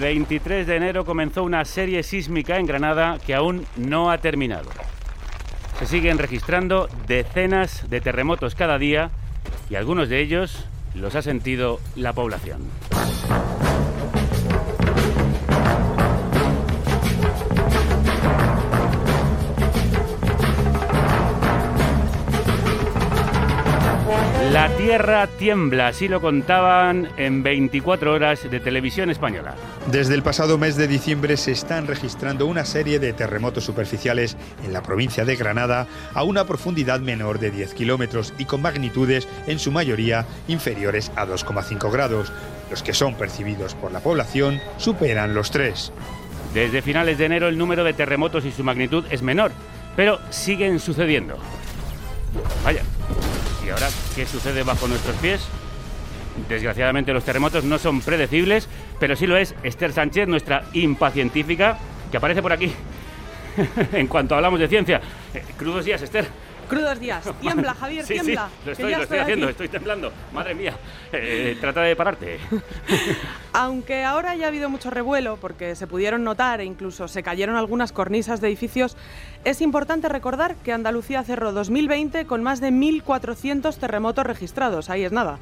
23 de enero comenzó una serie sísmica en Granada que aún no ha terminado. Se siguen registrando decenas de terremotos cada día y algunos de ellos los ha sentido la población. La tierra tiembla, así lo contaban en 24 horas de televisión española. Desde el pasado mes de diciembre se están registrando una serie de terremotos superficiales en la provincia de Granada a una profundidad menor de 10 kilómetros y con magnitudes en su mayoría inferiores a 2,5 grados. Los que son percibidos por la población superan los 3. Desde finales de enero el número de terremotos y su magnitud es menor, pero siguen sucediendo. Vaya, ¿Y ahora qué sucede bajo nuestros pies? Desgraciadamente los terremotos no son predecibles, pero sí lo es Esther Sánchez, nuestra impacientífica, que aparece por aquí en cuanto hablamos de ciencia. Eh, crudos días, Esther. Crudos días. Tiembla, Javier, sí, tiembla. Sí, lo estoy, lo estoy, haciendo, estoy temblando. Madre mía. Eh, trata de pararte. Aunque ahora ya ha habido mucho revuelo, porque se pudieron notar e incluso se cayeron algunas cornisas de edificios, es importante recordar que Andalucía cerró 2020 con más de 1.400 terremotos registrados. Ahí es nada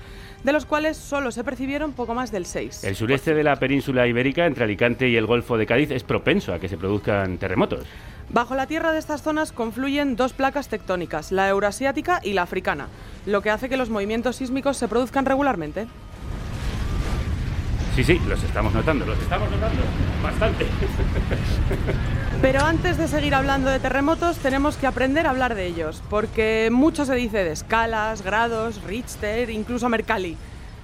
de los cuales solo se percibieron poco más del 6. El sureste de la península ibérica, entre Alicante y el Golfo de Cádiz, es propenso a que se produzcan terremotos. Bajo la tierra de estas zonas confluyen dos placas tectónicas, la eurasiática y la africana, lo que hace que los movimientos sísmicos se produzcan regularmente. Sí, sí, los estamos notando, los estamos notando bastante. Pero antes de seguir hablando de terremotos, tenemos que aprender a hablar de ellos, porque mucho se dice de escalas, grados, Richter, incluso Mercalli.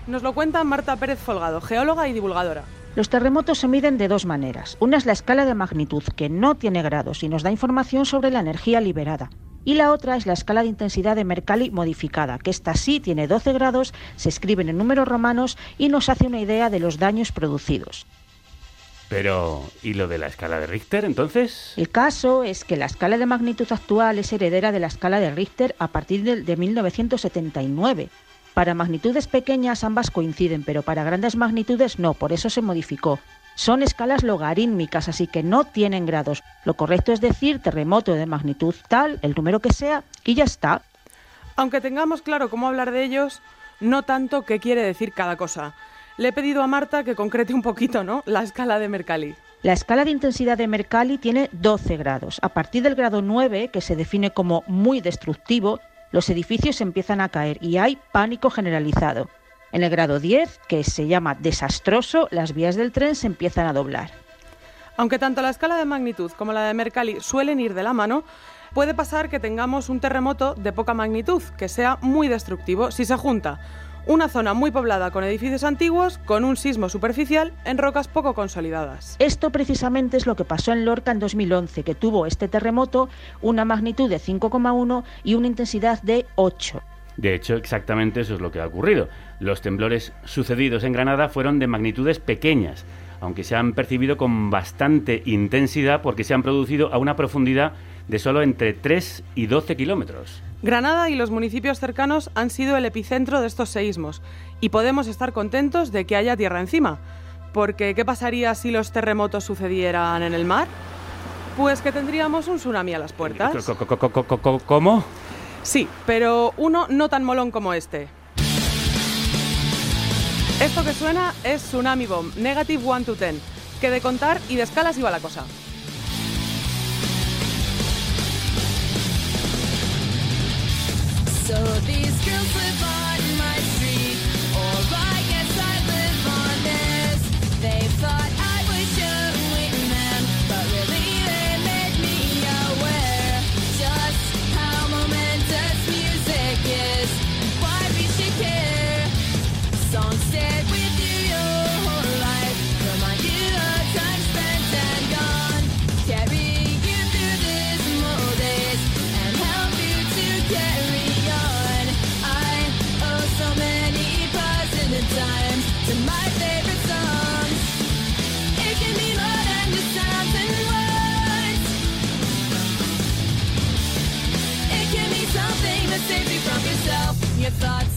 Nos lo cuenta Marta Pérez Folgado, geóloga y divulgadora. Los terremotos se miden de dos maneras. Una es la escala de magnitud, que no tiene grados y nos da información sobre la energía liberada y la otra es la escala de intensidad de Mercalli modificada, que esta sí tiene 12 grados, se escriben en números romanos y nos hace una idea de los daños producidos. Pero, ¿y lo de la escala de Richter entonces? El caso es que la escala de magnitud actual es heredera de la escala de Richter a partir de, de 1979. Para magnitudes pequeñas ambas coinciden, pero para grandes magnitudes no, por eso se modificó. Son escalas logarítmicas, así que no tienen grados. Lo correcto es decir terremoto de magnitud tal, el número que sea, y ya está. Aunque tengamos claro cómo hablar de ellos, no tanto qué quiere decir cada cosa. Le he pedido a Marta que concrete un poquito, ¿no? La escala de Mercalli. La escala de intensidad de Mercalli tiene 12 grados. A partir del grado 9, que se define como muy destructivo, los edificios empiezan a caer y hay pánico generalizado. En el grado 10, que se llama desastroso, las vías del tren se empiezan a doblar. Aunque tanto la escala de magnitud como la de Mercalli suelen ir de la mano, puede pasar que tengamos un terremoto de poca magnitud, que sea muy destructivo, si se junta una zona muy poblada con edificios antiguos, con un sismo superficial en rocas poco consolidadas. Esto precisamente es lo que pasó en Lorca en 2011, que tuvo este terremoto una magnitud de 5,1 y una intensidad de 8. De hecho, exactamente eso es lo que ha ocurrido. Los temblores sucedidos en Granada fueron de magnitudes pequeñas, aunque se han percibido con bastante intensidad porque se han producido a una profundidad de solo entre 3 y 12 kilómetros. Granada y los municipios cercanos han sido el epicentro de estos seísmos y podemos estar contentos de que haya tierra encima. Porque, ¿qué pasaría si los terremotos sucedieran en el mar? Pues que tendríamos un tsunami a las puertas. ¿Cómo? Sí, pero uno no tan molón como este. Esto que suena es Tsunami Bomb, Negative 1 to 10, que de contar y de escalas iba la cosa. So these girls live on my thoughts,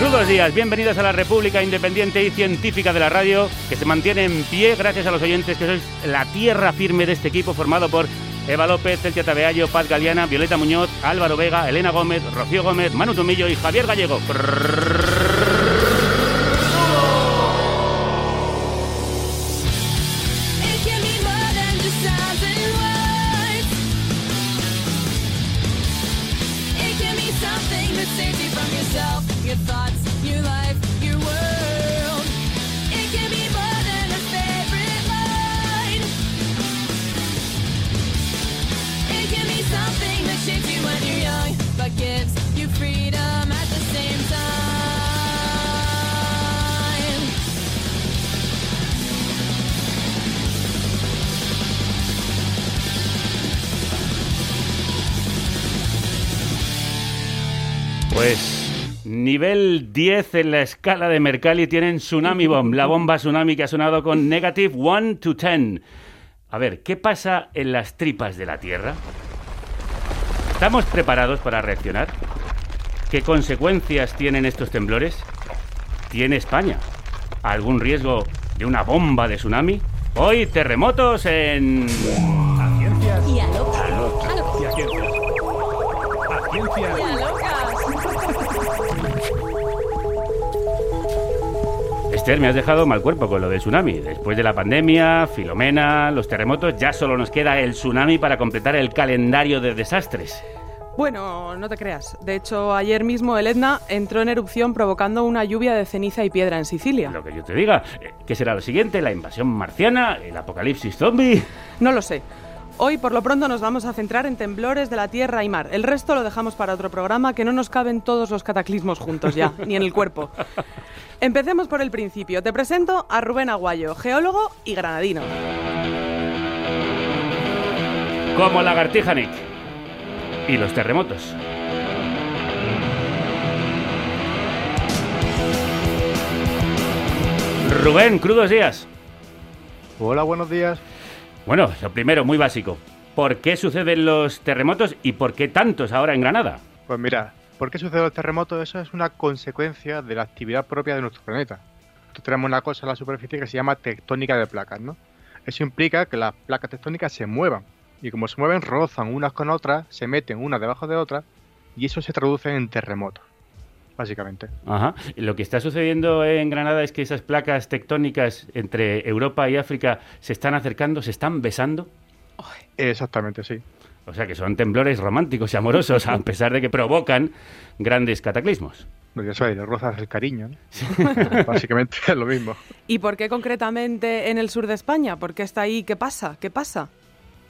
Crudos días, bienvenidos a la República Independiente y Científica de la Radio, que se mantiene en pie gracias a los oyentes que sois la tierra firme de este equipo formado por Eva López, Celtia Tabeallo, Paz Galeana, Violeta Muñoz, Álvaro Vega, Elena Gómez, Rocío Gómez, Manu Tumillo y Javier Gallego. Nivel 10 en la escala de Mercalli tienen Tsunami Bomb, la bomba tsunami que ha sonado con negative 1 to 10. A ver, ¿qué pasa en las tripas de la Tierra? ¿Estamos preparados para reaccionar? ¿Qué consecuencias tienen estos temblores? ¿Tiene España algún riesgo de una bomba de tsunami? Hoy terremotos en... Esther, me has dejado mal cuerpo con lo del tsunami. Después de la pandemia, Filomena, los terremotos, ya solo nos queda el tsunami para completar el calendario de desastres. Bueno, no te creas. De hecho, ayer mismo el Etna entró en erupción provocando una lluvia de ceniza y piedra en Sicilia. Lo que yo te diga. Eh, ¿Qué será lo siguiente? ¿La invasión marciana? ¿El apocalipsis zombie? No lo sé. Hoy, por lo pronto, nos vamos a centrar en temblores de la tierra y mar. El resto lo dejamos para otro programa que no nos caben todos los cataclismos juntos ya, ni en el cuerpo. Empecemos por el principio. Te presento a Rubén Aguayo, geólogo y granadino. Como lagartija Nick. Y los terremotos. Rubén, crudos días. Hola, buenos días. Bueno, lo primero, muy básico. ¿Por qué suceden los terremotos y por qué tantos ahora en Granada? Pues mira, ¿por qué suceden los terremotos? Eso es una consecuencia de la actividad propia de nuestro planeta. Nosotros tenemos una cosa en la superficie que se llama tectónica de placas, ¿no? Eso implica que las placas tectónicas se muevan. Y como se mueven, rozan unas con otras, se meten unas debajo de otras, y eso se traduce en terremotos, básicamente. Ajá. Y Lo que está sucediendo en Granada es que esas placas tectónicas entre Europa y África se están acercando, se están besando. Exactamente, sí. O sea que son temblores románticos y amorosos, a pesar de que provocan grandes cataclismos. Ya sabéis, le rozas el cariño, ¿no? Básicamente es lo mismo. ¿Y por qué concretamente en el sur de España? ¿Por qué está ahí? ¿Qué pasa? ¿Qué pasa?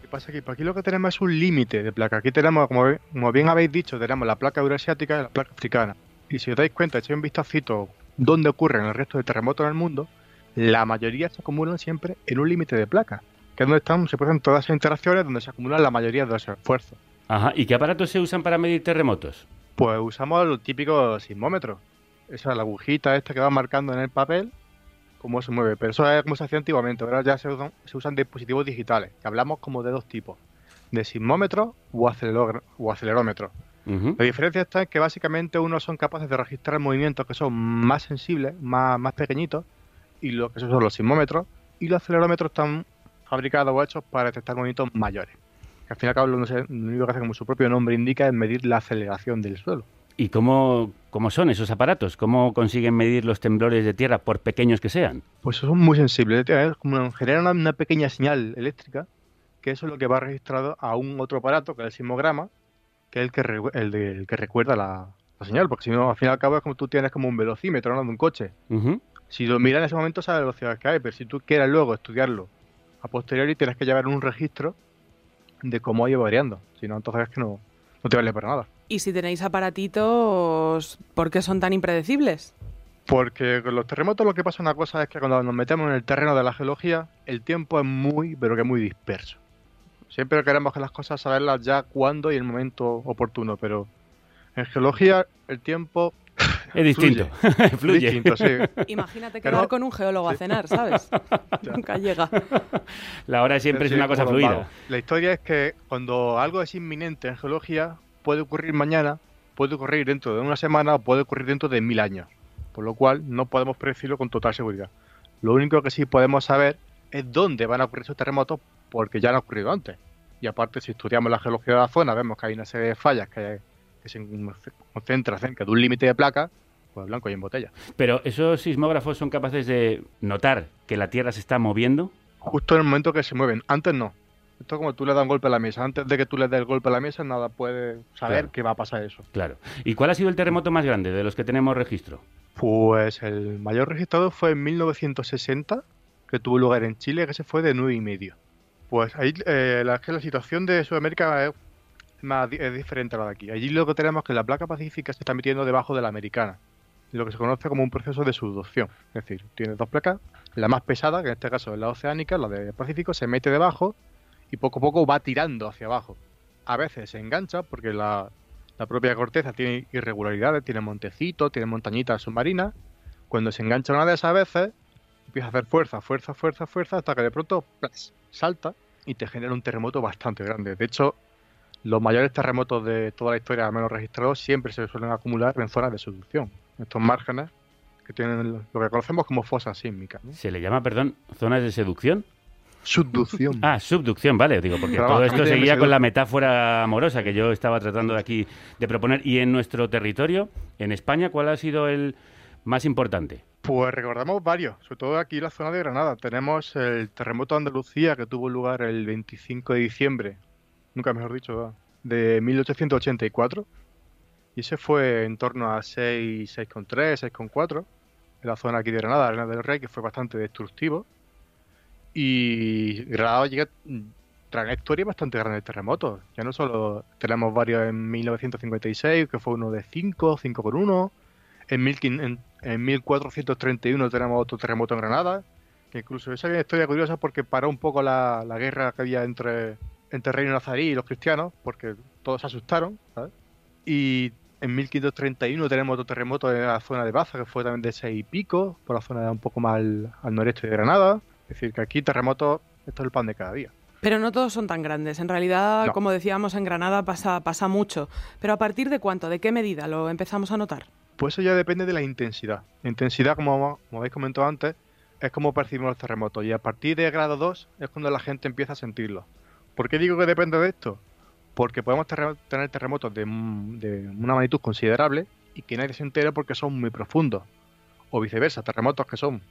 ¿Qué pasa aquí? Pues aquí lo que tenemos es un límite de placa. Aquí tenemos, como, como bien habéis dicho, tenemos la placa euroasiática y la placa africana. Y si os dais cuenta, echáis un vistacito dónde ocurren el resto de terremotos en el mundo, la mayoría se acumulan siempre en un límite de placa, que es donde están, se producen todas esas interacciones donde se acumulan la mayoría de los esfuerzos. Ajá. ¿Y qué aparatos se usan para medir terremotos? Pues usamos los típicos sismómetros. Esa es la agujita esta que va marcando en el papel cómo se mueve. Pero eso es como se hacía antiguamente. Ahora ya se usan, se usan dispositivos digitales, que hablamos como de dos tipos. De sismómetro o, aceleró- o La diferencia está en que básicamente unos son capaces de registrar movimientos que son más sensibles, más, más pequeñitos, y lo que son los sismómetros, y los acelerómetros están fabricados o hechos para detectar movimientos mayores. Que al fin y al cabo lo, único que hace como su propio nombre indica es medir la aceleración del suelo. ¿Y cómo, ¿Cómo son esos aparatos? ¿Cómo consiguen medir los temblores de tierra, por pequeños que sean? Pues son muy sensibles. Es como generan una, una pequeña señal eléctrica, que eso es lo que va registrado a un otro aparato, que es el sismograma, que es el que, re- el de- el que recuerda la, la señal, porque si no, al fin y al cabo es como tú tienes como un velocímetro ¿no? de un coche. Si lo miras en ese momento sabes la velocidad que hay, pero si tú quieres luego estudiarlo a posteriori tienes que llevar un registro de cómo ha ido variando. Si no, entonces es que no, no te vale para nada. Y si tenéis aparatitos, ¿por qué son tan impredecibles? Porque con los terremotos lo que pasa una cosa es que cuando nos metemos en el terreno de la geología, el tiempo es muy, pero que muy disperso. Siempre queremos que las cosas saberlas ya cuándo y el momento oportuno, pero en geología el tiempo Es distinto. es Fluye. distinto, sí. Imagínate Pero- quedar con un geólogo a cenar, ¿sabes? Ya. Nunca llega. La hora siempre es Sí, una cosa fluida. La historia es que cuando algo es inminente en geología, puede ocurrir mañana, puede ocurrir dentro de una semana o puede ocurrir dentro de mil años. Por lo cual no podemos predecirlo con total seguridad. Lo único que sí podemos saber es dónde van a ocurrir esos terremotos porque ya han ocurrido antes. Y aparte, si estudiamos la geología de la zona, vemos que hay una serie de fallas que, que se concentran cerca de un límite de placas, pues blanco y en botella. Pero esos sismógrafos son capaces de notar que la Tierra se está moviendo. Justo en el momento que se mueven. Antes no. Esto es como tú le das un golpe a la mesa. Antes de que tú le des el golpe a la mesa, nada puede saber Claro. que va a pasar eso. Claro. ¿Y cuál ha sido el terremoto más grande de los que tenemos registro? Pues el mayor registrado fue en 1960, que tuvo lugar en Chile, que se fue de nueve y medio. Pues ahí eh, la, situación de Sudamérica es, más, diferente a la de aquí. Allí lo que tenemos es que la placa pacífica se está metiendo debajo de la americana, lo que se conoce como un proceso de subducción. Es decir, tiene dos placas, la más pesada, que en este caso es la oceánica, la del Pacífico, se mete debajo y poco a poco va tirando hacia abajo. A veces se engancha porque la, la propia corteza tiene irregularidades, tiene montecitos, tiene montañitas submarinas. Cuando se engancha una de esas veces, empieza a hacer fuerza, fuerza, fuerza, fuerza, hasta que de pronto ¡plas! salta y te genera un terremoto bastante grande. De hecho, los mayores terremotos de toda la historia, al menos registrados, siempre se suelen acumular en zonas de subducción. Estos márgenes que tienen lo que conocemos como fosas sísmicas. ¿no? Se le llama, perdón, zonas de seducción. Subducción. Ah, subducción, vale, digo, porque Pero todo esto seguía con la metáfora amorosa que yo estaba tratando de aquí de proponer. Y en nuestro territorio, en España, ¿cuál ha sido el más importante? Pues recordamos varios, sobre todo aquí en la zona de Granada. Tenemos el terremoto de Andalucía que tuvo lugar el 25 de diciembre, nunca mejor dicho, de 1884. Y ese fue en torno a 6, 6,3, 6,4 en la zona aquí de Granada, Arena del Rey, que fue bastante destructivo. Y Granada llega una historia bastante grande de terremotos. Ya no solo tenemos varios en 1956, que fue uno de 5, 5 con 1. En, 1500 en, en 1431 tenemos otro terremoto en Granada, que incluso esa es una historia curiosa porque paró un poco la, la guerra que había entre, entre el reino nazarí y los cristianos, porque todos se asustaron, ¿sabes? Y en 1531 tenemos otro terremoto en la zona de Baza, que fue también de 6 y pico, por la zona un poco más al, al noreste de Granada. Es decir, que aquí terremotos, esto es el pan de cada día. Pero no todos son tan grandes. En realidad, No. como decíamos, en Granada pasa, pasa mucho. Pero ¿a partir de cuánto? ¿De qué medida lo empezamos a notar? Pues eso ya depende de la intensidad. La intensidad, como, habéis comentado antes, es como percibimos los terremotos. Y a partir de grado 2 es cuando la gente empieza a sentirlo. ¿Por qué digo que depende de esto? Porque podemos tener terremotos de, de una magnitud considerable y que nadie se entere porque son muy profundos. O viceversa, terremotos que son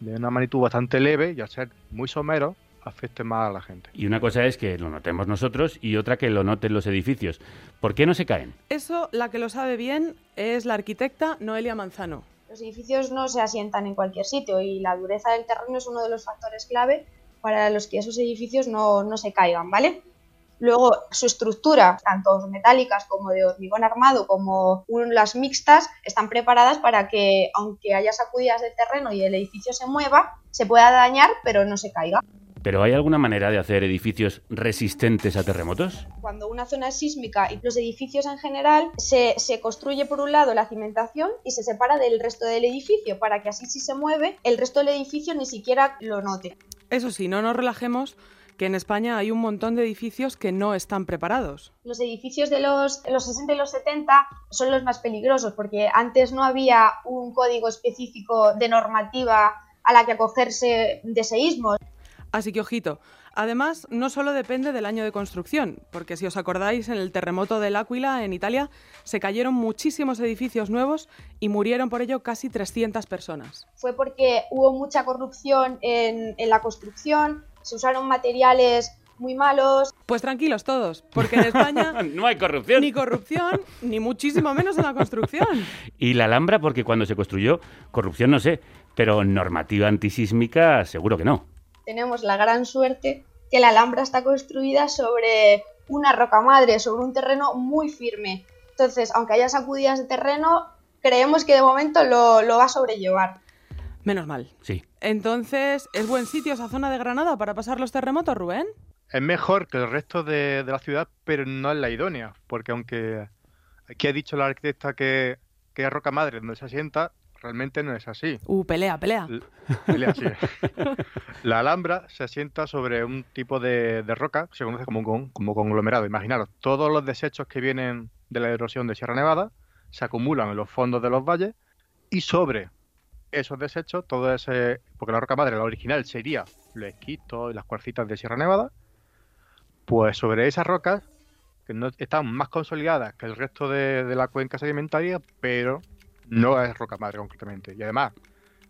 de una magnitud bastante leve y al ser muy someros afecten más a la gente. Y una cosa es que lo notemos nosotros y otra que lo noten los edificios. ¿Por qué no se caen? Eso, la que lo sabe bien, es la arquitecta Noelia Manzano. Los edificios no se asientan en cualquier sitio y la dureza del terreno es uno de los factores clave para los que esos edificios no, no se caigan, ¿vale? Luego, su estructura, tanto metálicas como de hormigón armado, como un- las mixtas, están preparadas para que, aunque haya sacudidas del terreno y el edificio se mueva, se pueda dañar, pero no se caiga. ¿Pero hay alguna manera de hacer edificios resistentes a terremotos? Cuando una zona es sísmica y los edificios en general, se, se construye por un lado la cimentación y se separa del resto del edificio, para que así si se mueve, el resto del edificio ni siquiera lo note. Eso sí, no nos relajemos, que en España hay un montón de edificios que no están preparados. Los edificios de los, de los 60 y los 70 son los más peligrosos porque antes no había un código específico de normativa a la que acogerse de seísmos. Así que ojito, Además, no solo depende del año de construcción, porque si os acordáis, en el terremoto del Áquila, en Italia, se cayeron muchísimos edificios nuevos y murieron por ello casi 300 personas. Fue porque hubo mucha corrupción en, en la construcción, se usaron materiales muy malos. Pues tranquilos todos, porque en España no hay corrupción. ni corrupción, ni muchísimo menos en la construcción. Y la Alhambra, porque cuando se construyó, corrupción no sé, pero normativa antisísmica seguro que no. Tenemos la gran suerte que la Alhambra está construida sobre una roca madre, sobre un terreno muy firme. Entonces, aunque haya sacudidas de terreno, creemos que de momento lo, lo va a sobrellevar. Menos mal. Sí. Entonces, ¿es buen sitio esa zona de Granada para pasar los terremotos, Rubén? Es mejor que el resto de, de la ciudad, pero no es la idónea, porque aunque aquí ha dicho la arquitecta que, que es roca madre donde se asienta, realmente no es así. Uh, pelea, pelea. L- pelea, sí. La Alhambra se asienta sobre un tipo de, de roca que se conoce como, un como conglomerado. Imaginaros, todos los desechos que vienen de la erosión de Sierra Nevada se acumulan en los fondos de los valles y sobre esos desechos, todo ese. Porque la roca madre, la original, sería los esquistos y las cuarcitas de Sierra Nevada. Pues sobre esas rocas, que no están más consolidadas que el resto de, de la cuenca sedimentaria, pero no es roca madre concretamente. Y además,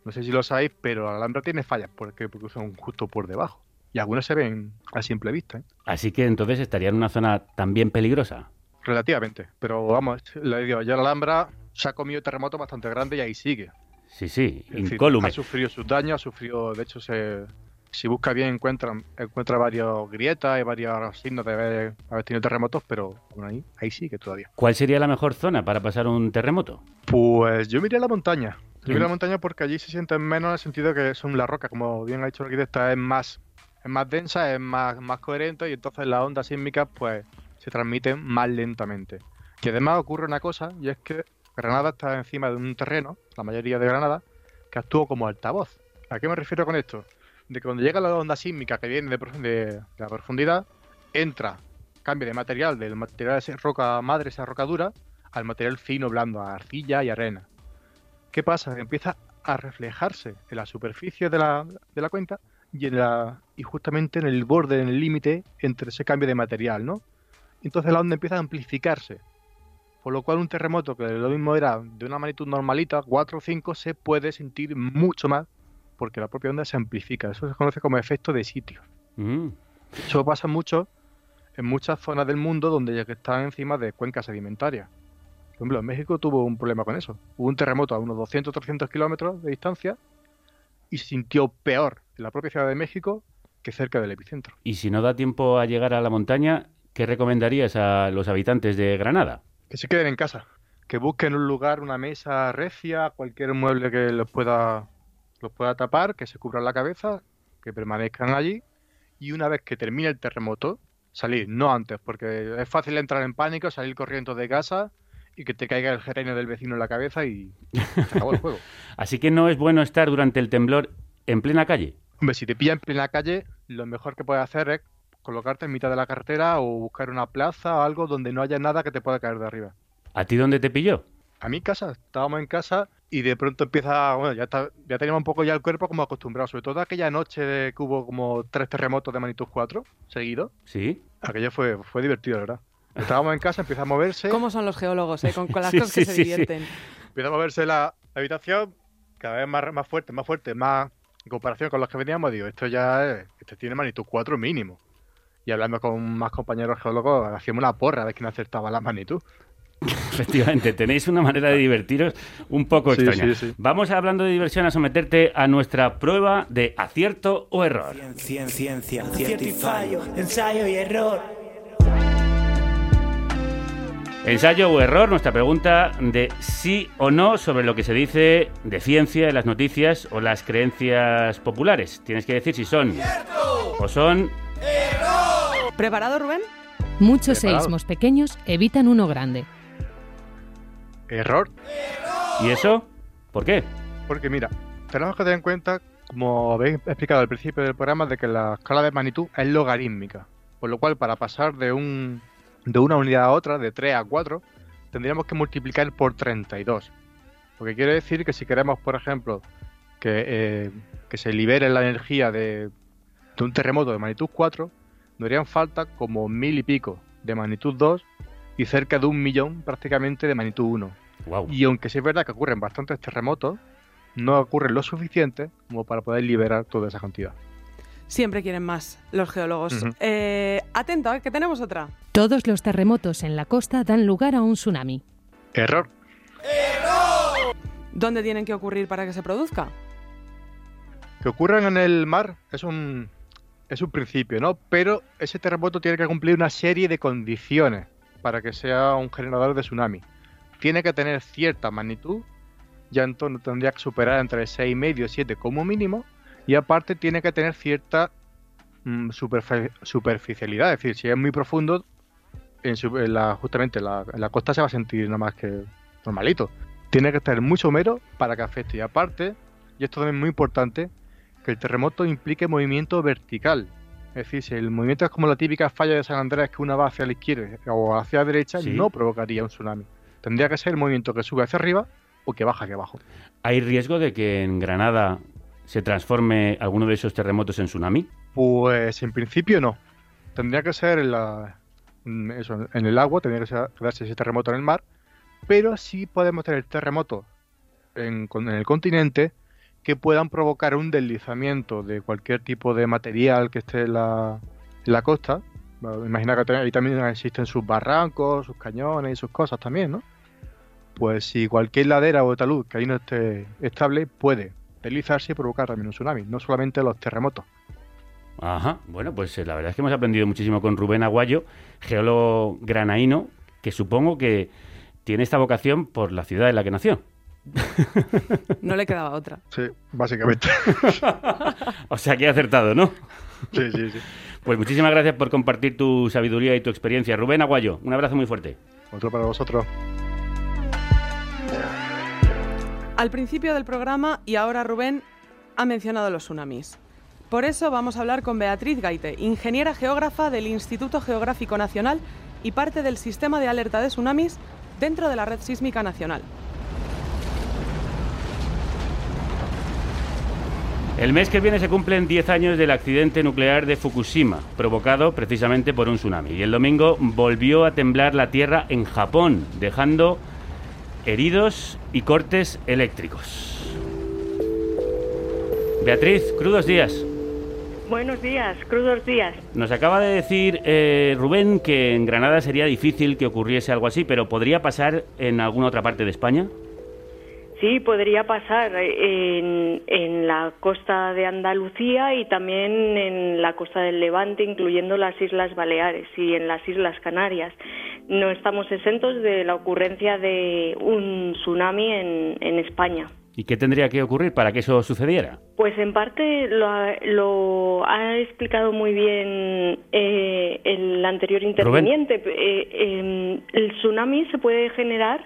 no sé si lo sabéis, pero la Alhambra tiene fallas porque, porque son justo por debajo. Y algunas se ven a simple vista, ¿eh? Así que entonces estaría en una zona también peligrosa. relativamente. Pero vamos, le digo, ya la Alhambra se ha comido terremotos bastante grandes y ahí sigue. Sí, sí, incólume. ha sufrido sus daños, ha sufrido, de hecho, se, si busca bien encuentra, encuentra varias grietas y varios signos de haber, haber tenido terremotos, pero aún ahí, ahí sigue todavía. ¿Cuál sería la mejor zona para pasar un terremoto? Pues yo miré la montaña. Yo miré Mm. la montaña porque allí se sienten menos en el sentido que son la roca, como bien ha dicho el arquitecta, es más, es más densa, es más, más coherente y entonces las ondas sísmicas pues se transmiten más lentamente. Y además ocurre una cosa, y es que Granada está encima de un terreno, la mayoría de Granada, que actúa como altavoz. ¿A qué me refiero con esto? De que cuando llega la onda sísmica que viene de, de- la profundidad, entra, cambia de material, del material de roca madre, esa roca dura, al material fino, blando, a arcilla y arena. ¿Qué pasa? Empieza a reflejarse en la superficie de la, de la cuenca y, en la, y justamente en el borde, en el límite entre ese cambio de material, ¿no? Entonces la onda empieza a amplificarse. Por lo cual un terremoto que lo mismo era de una magnitud normalita, 4 o 5, se puede sentir mucho más porque la propia onda se amplifica. Eso se conoce como efecto de sitio. Mm, Eso pasa mucho en muchas zonas del mundo donde ya que están encima de cuencas sedimentarias. Por ejemplo, en México tuvo un problema con eso. Hubo un terremoto a unos 200 300 kilómetros de distancia y se sintió peor en la propia Ciudad de México que cerca del epicentro. Y si no da tiempo a llegar a la montaña, ¿qué recomendarías a los habitantes de Granada? Que se queden en casa, que busquen un lugar, una mesa recia, cualquier mueble que los pueda, los pueda tapar, que se cubran la cabeza, que permanezcan allí y una vez que termine el terremoto, salir, no antes, porque es fácil entrar en pánico, salir corriendo de casa y que te caiga el gerenio del vecino en la cabeza y se acabó el juego. Así que no es bueno estar durante el temblor en plena calle. Hombre, si te pilla en plena calle, lo mejor que puedes hacer es colocarte en mitad de la carretera o buscar una plaza o algo donde no haya nada que te pueda caer de arriba. ¿A ti dónde te pilló? A mi casa, estábamos en casa y de pronto empieza, bueno, ya, está, ya teníamos un poco ya el cuerpo como acostumbrado, sobre todo aquella noche de que hubo como tres terremotos de magnitud 4 seguidos. Sí. Aquello fue, fue divertido, la verdad. Estábamos en casa, empieza a moverse, ¿Cómo son los geólogos, eh? Con, con las Sí, cosas que sí, se divierten. empieza a moverse la, la habitación, cada vez más, más fuerte, más fuerte, más en comparación con los que veníamos, digo, esto ya es, esto tiene magnitud 4 mínimo. Y hablando con más compañeros geólogos, hacíamos una porra de quién acertaba la magnitud. Efectivamente, tenéis una manera de divertiros un poco Sí, extraña. sí, sí. Vamos hablando de diversión a someterte a nuestra prueba de acierto o error. Ciencia, ciencia, acierto y fallo, ensayo y error. Ensayo o error, nuestra pregunta de sí o no sobre lo que se dice de ciencia en las noticias o las creencias populares. Tienes que decir si son o son ¿Preparado, Rubén? Muchos Preparado. seísmos pequeños evitan uno grande. Error, ¿Y eso? ¿Por qué? porque mira, tenemos que tener en cuenta, como habéis explicado al principio del programa, de que la escala de magnitud es logarítmica. Por lo cual, para pasar de, un, de una unidad a otra, de 3 a 4, tendríamos que multiplicar por 32. Lo que quiere decir que si queremos, por ejemplo, que, eh, que se libere la energía de, de un terremoto de magnitud 4, nos harían falta como mil y pico de magnitud 2 y cerca de un millón prácticamente de magnitud 1. Wow. Y aunque sí es verdad que ocurren bastantes terremotos, no ocurren lo suficiente como para poder liberar toda esa cantidad. Siempre quieren más los geólogos. Eh, atento, ¿eh? que tenemos otra. Todos los terremotos en la costa dan lugar a un tsunami. Error. ¿Dónde tienen que ocurrir para que se produzca? Que ocurran en el mar es un, es un principio, ¿no? Pero ese terremoto tiene que cumplir una serie de condiciones para que sea un generador de tsunami. Tiene que tener cierta magnitud, ya entonces tendría que superar entre 6,5 y 7 como mínimo, y aparte tiene que tener cierta mm, superficialidad, es decir, si es muy profundo, en su- la- justamente en la, costa se va a sentir nada más que normalito. Tiene que estar muy somero para que afecte, y aparte, y esto también es muy importante, que el terremoto implique movimiento vertical. Es decir, si el movimiento es como la típica falla de San Andrés, que una va hacia la izquierda o hacia la derecha, Sí. no provocaría un tsunami. Tendría que ser el movimiento que sube hacia arriba o que baja hacia abajo. ¿Hay riesgo de que en Granada se transforme alguno de esos terremotos en tsunami? Pues en principio no. Tendría que ser en, la, eso, en el agua, tendría que ser- darse ese terremoto en el mar, pero sí podemos tener terremotos en el continente que puedan provocar un deslizamiento de cualquier tipo de material que esté en la, costa. Imagina que ahí también existen sus barrancos, sus cañones y sus cosas también, ¿no? Pues si cualquier ladera o talud que ahí no esté estable puede deslizarse y provocar también un tsunami, no solamente los terremotos. Ajá, bueno, pues eh, la verdad es que hemos aprendido muchísimo con Rubén Aguayo, geólogo granaíno, que supongo que tiene esta vocación por la ciudad en la que nació. No le quedaba otra. Sí, básicamente. O sea que he acertado, ¿no? Sí, sí, sí. Pues muchísimas gracias por compartir tu sabiduría y tu experiencia. Rubén Aguayo, un abrazo muy fuerte. Otro para vosotros. Al principio del programa y ahora Rubén ha mencionado los tsunamis. Por eso vamos a hablar con Beatriz Gaite, ingeniera geógrafa del Instituto Geográfico Nacional y parte del sistema de alerta de tsunamis dentro de la Red Sísmica Nacional. El mes que viene se cumplen 10 años del accidente nuclear de Fukushima, provocado precisamente por un tsunami. Y el domingo volvió a temblar la Tierra en Japón, dejando heridos y cortes eléctricos. Beatriz, crudos días. Buenos días, crudos días. Nos acaba de decir eh, Rubén que en Granada sería difícil que ocurriese algo así, pero ¿podría pasar en alguna otra parte de España? Sí, podría pasar en, en la costa de Andalucía y también en la costa del Levante, incluyendo las Islas Baleares y en las Islas Canarias. No estamos exentos de la ocurrencia de un tsunami en, en España. ¿Y qué tendría que ocurrir para que eso sucediera? Pues en parte lo ha, lo ha explicado muy bien eh, el anterior interviniente. Eh, eh, el tsunami se puede generar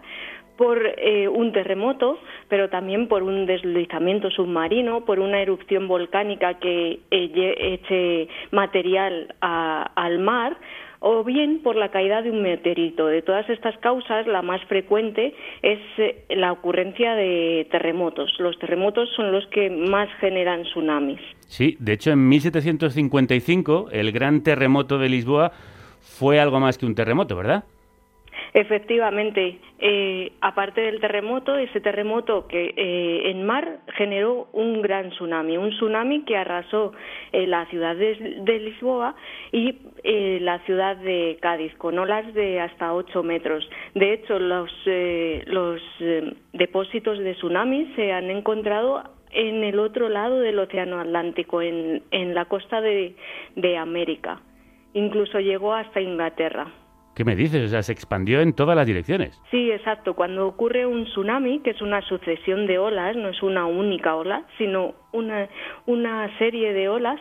por eh, un terremoto, pero también por un deslizamiento submarino, por una erupción volcánica que eh, eche material al mar, o bien por la caída de un meteorito. De todas estas causas, la más frecuente es eh, la ocurrencia de terremotos. Los terremotos son los que más generan tsunamis. Sí, de hecho en 1755 el gran terremoto de Lisboa fue algo más que un terremoto, ¿verdad? Efectivamente, eh, aparte del terremoto, ese terremoto que eh, en mar generó un gran tsunami, un tsunami que arrasó eh, la ciudad de, de Lisboa y eh, la ciudad de Cádiz, con olas de hasta 8 metros. De hecho, los, los depósitos de tsunami se han encontrado en el otro lado del Océano Atlántico, en, en la costa de, de América. Incluso llegó hasta Inglaterra. ¿Qué me dices? O sea, se expandió en todas las direcciones. Sí, exacto. Cuando ocurre un tsunami, que es una sucesión de olas, no es una única ola, sino una, una serie de olas,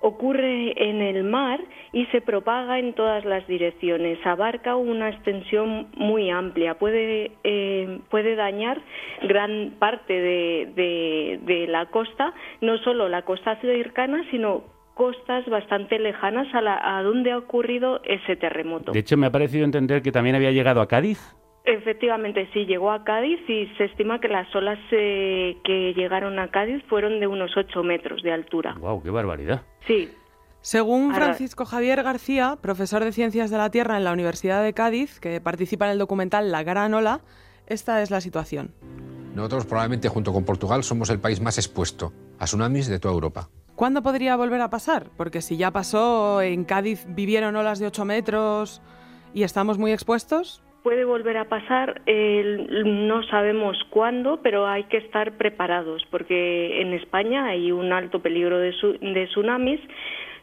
ocurre en el mar y se propaga en todas las direcciones. Abarca una extensión muy amplia. Puede, eh, puede dañar gran parte de, de, de la costa, no solo la costa cercana, sino costas bastante lejanas a, la, a donde ha ocurrido ese terremoto. De hecho, me ha parecido entender que también había llegado a Cádiz. Efectivamente, sí, llegó a Cádiz y se estima que las olas eh, que llegaron a Cádiz fueron de unos 8 metros de altura. ¡Wow! ¡Qué barbaridad! Sí. Según Francisco Javier García, profesor de Ciencias de la Tierra en la Universidad de Cádiz, que participa en el documental La Gran Ola, esta es la situación. Nosotros probablemente junto con Portugal somos el país más expuesto a tsunamis de toda Europa. ¿Cuándo podría volver a pasar? Porque si ya pasó, en Cádiz vivieron olas de 8 metros y estamos muy expuestos. Puede volver a pasar, eh, no sabemos cuándo, pero hay que estar preparados porque en España hay un alto peligro de, su- de tsunamis.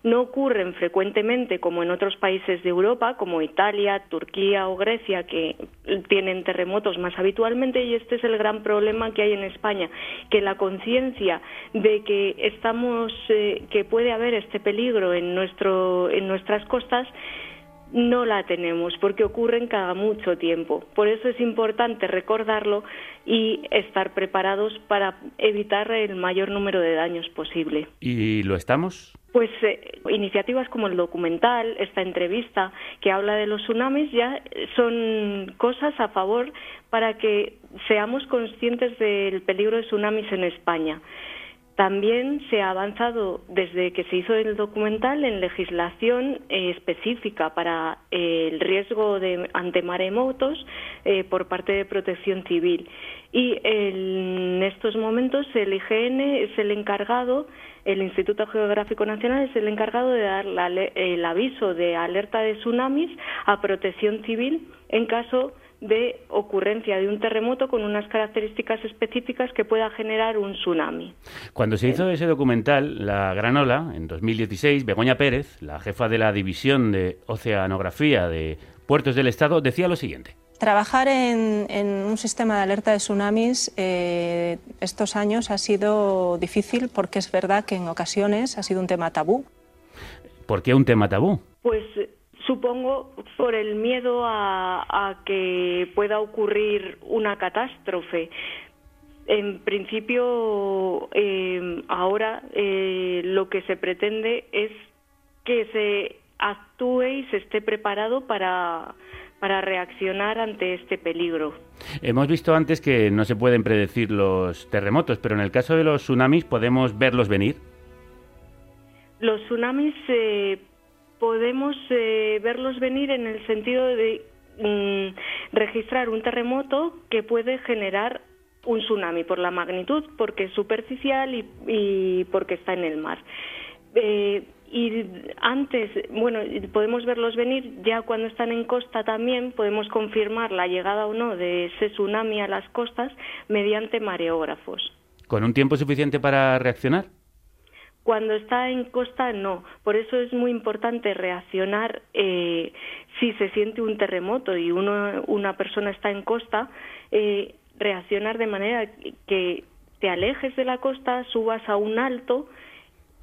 No ocurren frecuentemente como en otros países de Europa, como Italia, Turquía o Grecia, que tienen terremotos más habitualmente, y este es el gran problema que hay en España, que la conciencia de que estamos, eh, que puede haber este peligro en nuestro, en nuestras costas, no la tenemos porque ocurren cada mucho tiempo. Por eso es importante recordarlo y estar preparados para evitar el mayor número de daños posible. ¿Y lo estamos? Pues eh, iniciativas como el documental, esta entrevista que habla de los tsunamis ya son cosas a favor para que seamos conscientes del peligro de tsunamis en España. También se ha avanzado desde que se hizo el documental en legislación eh, específica para eh, el riesgo de ante maremotos eh, por parte de Protección Civil. Y en estos momentos el IGN es el encargado, el Instituto Geográfico Nacional es el encargado de dar el aviso de alerta de tsunamis a Protección Civil en caso de ocurrencia de un terremoto con unas características específicas que pueda generar un tsunami. Cuando se hizo ese documental, La Gran Ola, en 2016, Begoña Pérez, la jefa de la División de Oceanografía de Puertos del Estado, decía lo siguiente. Trabajar en, en un sistema de alerta de tsunamis eh, estos años ha sido difícil porque es verdad que en ocasiones ha sido un tema tabú. ¿Por qué un tema tabú? Pues supongo por el miedo a, a que pueda ocurrir una catástrofe. En principio, eh, ahora eh, lo que se pretende es que se actúe y se esté preparado para, para reaccionar ante este peligro. Hemos visto antes que no se pueden predecir los terremotos, pero en el caso de los tsunamis podemos verlos venir. Los tsunamis eh, podemos eh, verlos venir en el sentido de mm, registrar un terremoto que puede generar un tsunami por la magnitud, porque es superficial y, porque está en el mar. Eh, y antes, bueno, podemos verlos venir ya cuando están en costa también, podemos confirmar la llegada o no de ese tsunami a las costas mediante mareógrafos. ¿Con un tiempo suficiente para reaccionar? Cuando está en costa, no. Por eso es muy importante reaccionar eh, si se siente un terremoto y uno, una persona está en costa, eh, reaccionar de manera que te alejes de la costa, subas a un alto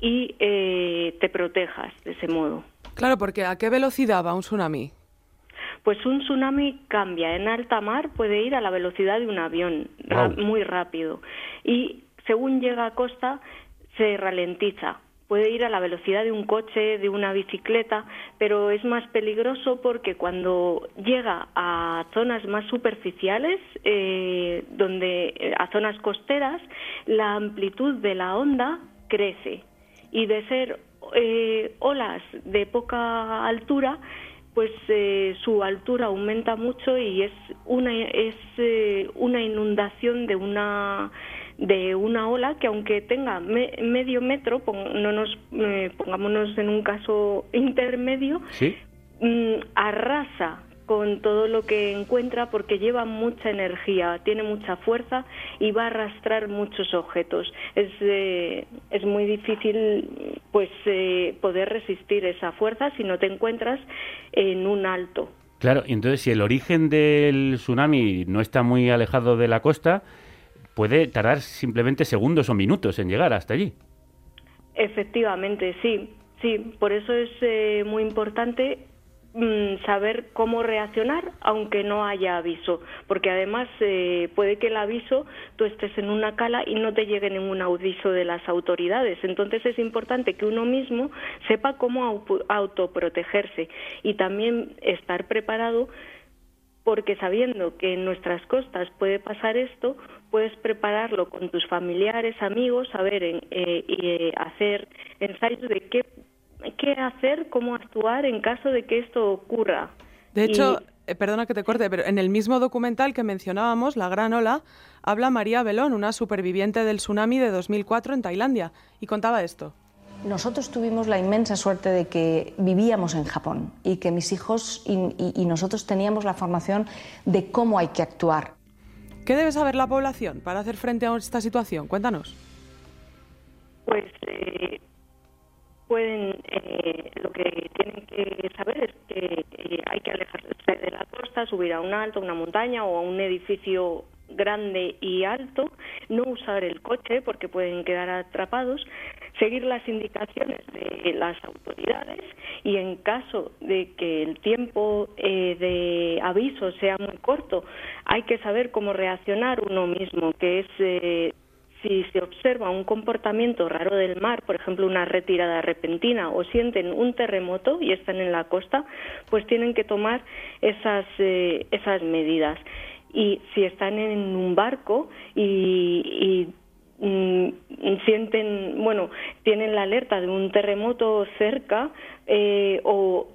y eh, te protejas de ese modo. Claro, porque ¿a qué velocidad va un tsunami? Pues un tsunami cambia. En alta mar puede ir a la velocidad de un avión, muy rápido. Y según llega a costa, se ralentiza. Puede ir a la velocidad de un coche, de una bicicleta, pero es más peligroso porque cuando llega a zonas más superficiales, eh, donde eh, a zonas costeras, la amplitud de la onda crece y de ser eh, olas de poca altura, pues eh, su altura aumenta mucho y es una es eh, una inundación de una de una ola que aunque tenga me- medio metro, pon- no nos eh, pongámonos en un caso intermedio, Sí. mm, arrasa con todo lo que encuentra porque lleva mucha energía, tiene mucha fuerza y va a arrastrar muchos objetos. Es, eh, es muy difícil pues eh, poder resistir esa fuerza si no te encuentras en un alto. Claro, entonces si el origen del tsunami no está muy alejado de la costa, puede tardar simplemente segundos o minutos en llegar hasta allí. Efectivamente, sí, sí. Por eso es eh, muy importante mm, saber cómo reaccionar aunque no haya aviso, porque además eh, puede que el aviso tú estés en una cala y no te llegue ningún aviso de las autoridades. Entonces es importante que uno mismo sepa cómo au- autoprotegerse y también estar preparado porque sabiendo que en nuestras costas puede pasar esto, puedes prepararlo con tus familiares, amigos, saber en- eh, y eh, hacer ensayos de qué, qué hacer, cómo actuar en caso de que esto ocurra. De hecho, Y- eh, perdona que te corte, pero en el mismo documental que mencionábamos, La Gran Ola, habla María Belón, una superviviente del tsunami de 2004 en Tailandia, y contaba esto. Nosotros tuvimos la inmensa suerte de que vivíamos en Japón y que mis hijos y, y- y nosotros teníamos la formación de cómo hay que actuar. ¿Qué debe saber la población para hacer frente a esta situación? Cuéntanos. pues eh, pueden eh, lo que tienen que saber es que eh, hay que alejarse de la costa, subir a un alto, una montaña o a un edificio grande y alto, no usar el coche porque pueden quedar atrapados, seguir las indicaciones de las autoridades y en caso de que el tiempo eh, de aviso sea muy corto, hay que saber cómo reaccionar uno mismo, que es eh, si se observa un comportamiento raro del mar, por ejemplo una retirada repentina o sienten un terremoto y están en la costa, pues tienen que tomar esas, eh, esas medidas. Y si están en un barco y, y, sienten, bueno, tienen la alerta de un terremoto cerca eh, o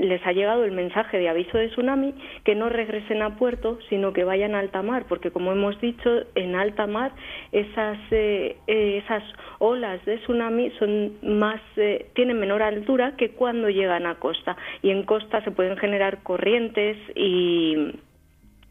les ha llegado el mensaje de aviso de tsunami, que no regresen a puerto, sino que vayan a alta mar, porque como hemos dicho, en alta mar esas, eh, esas olas de tsunami son más, eh, tienen menor altura que cuando llegan a costa. Y en costa se pueden generar corrientes y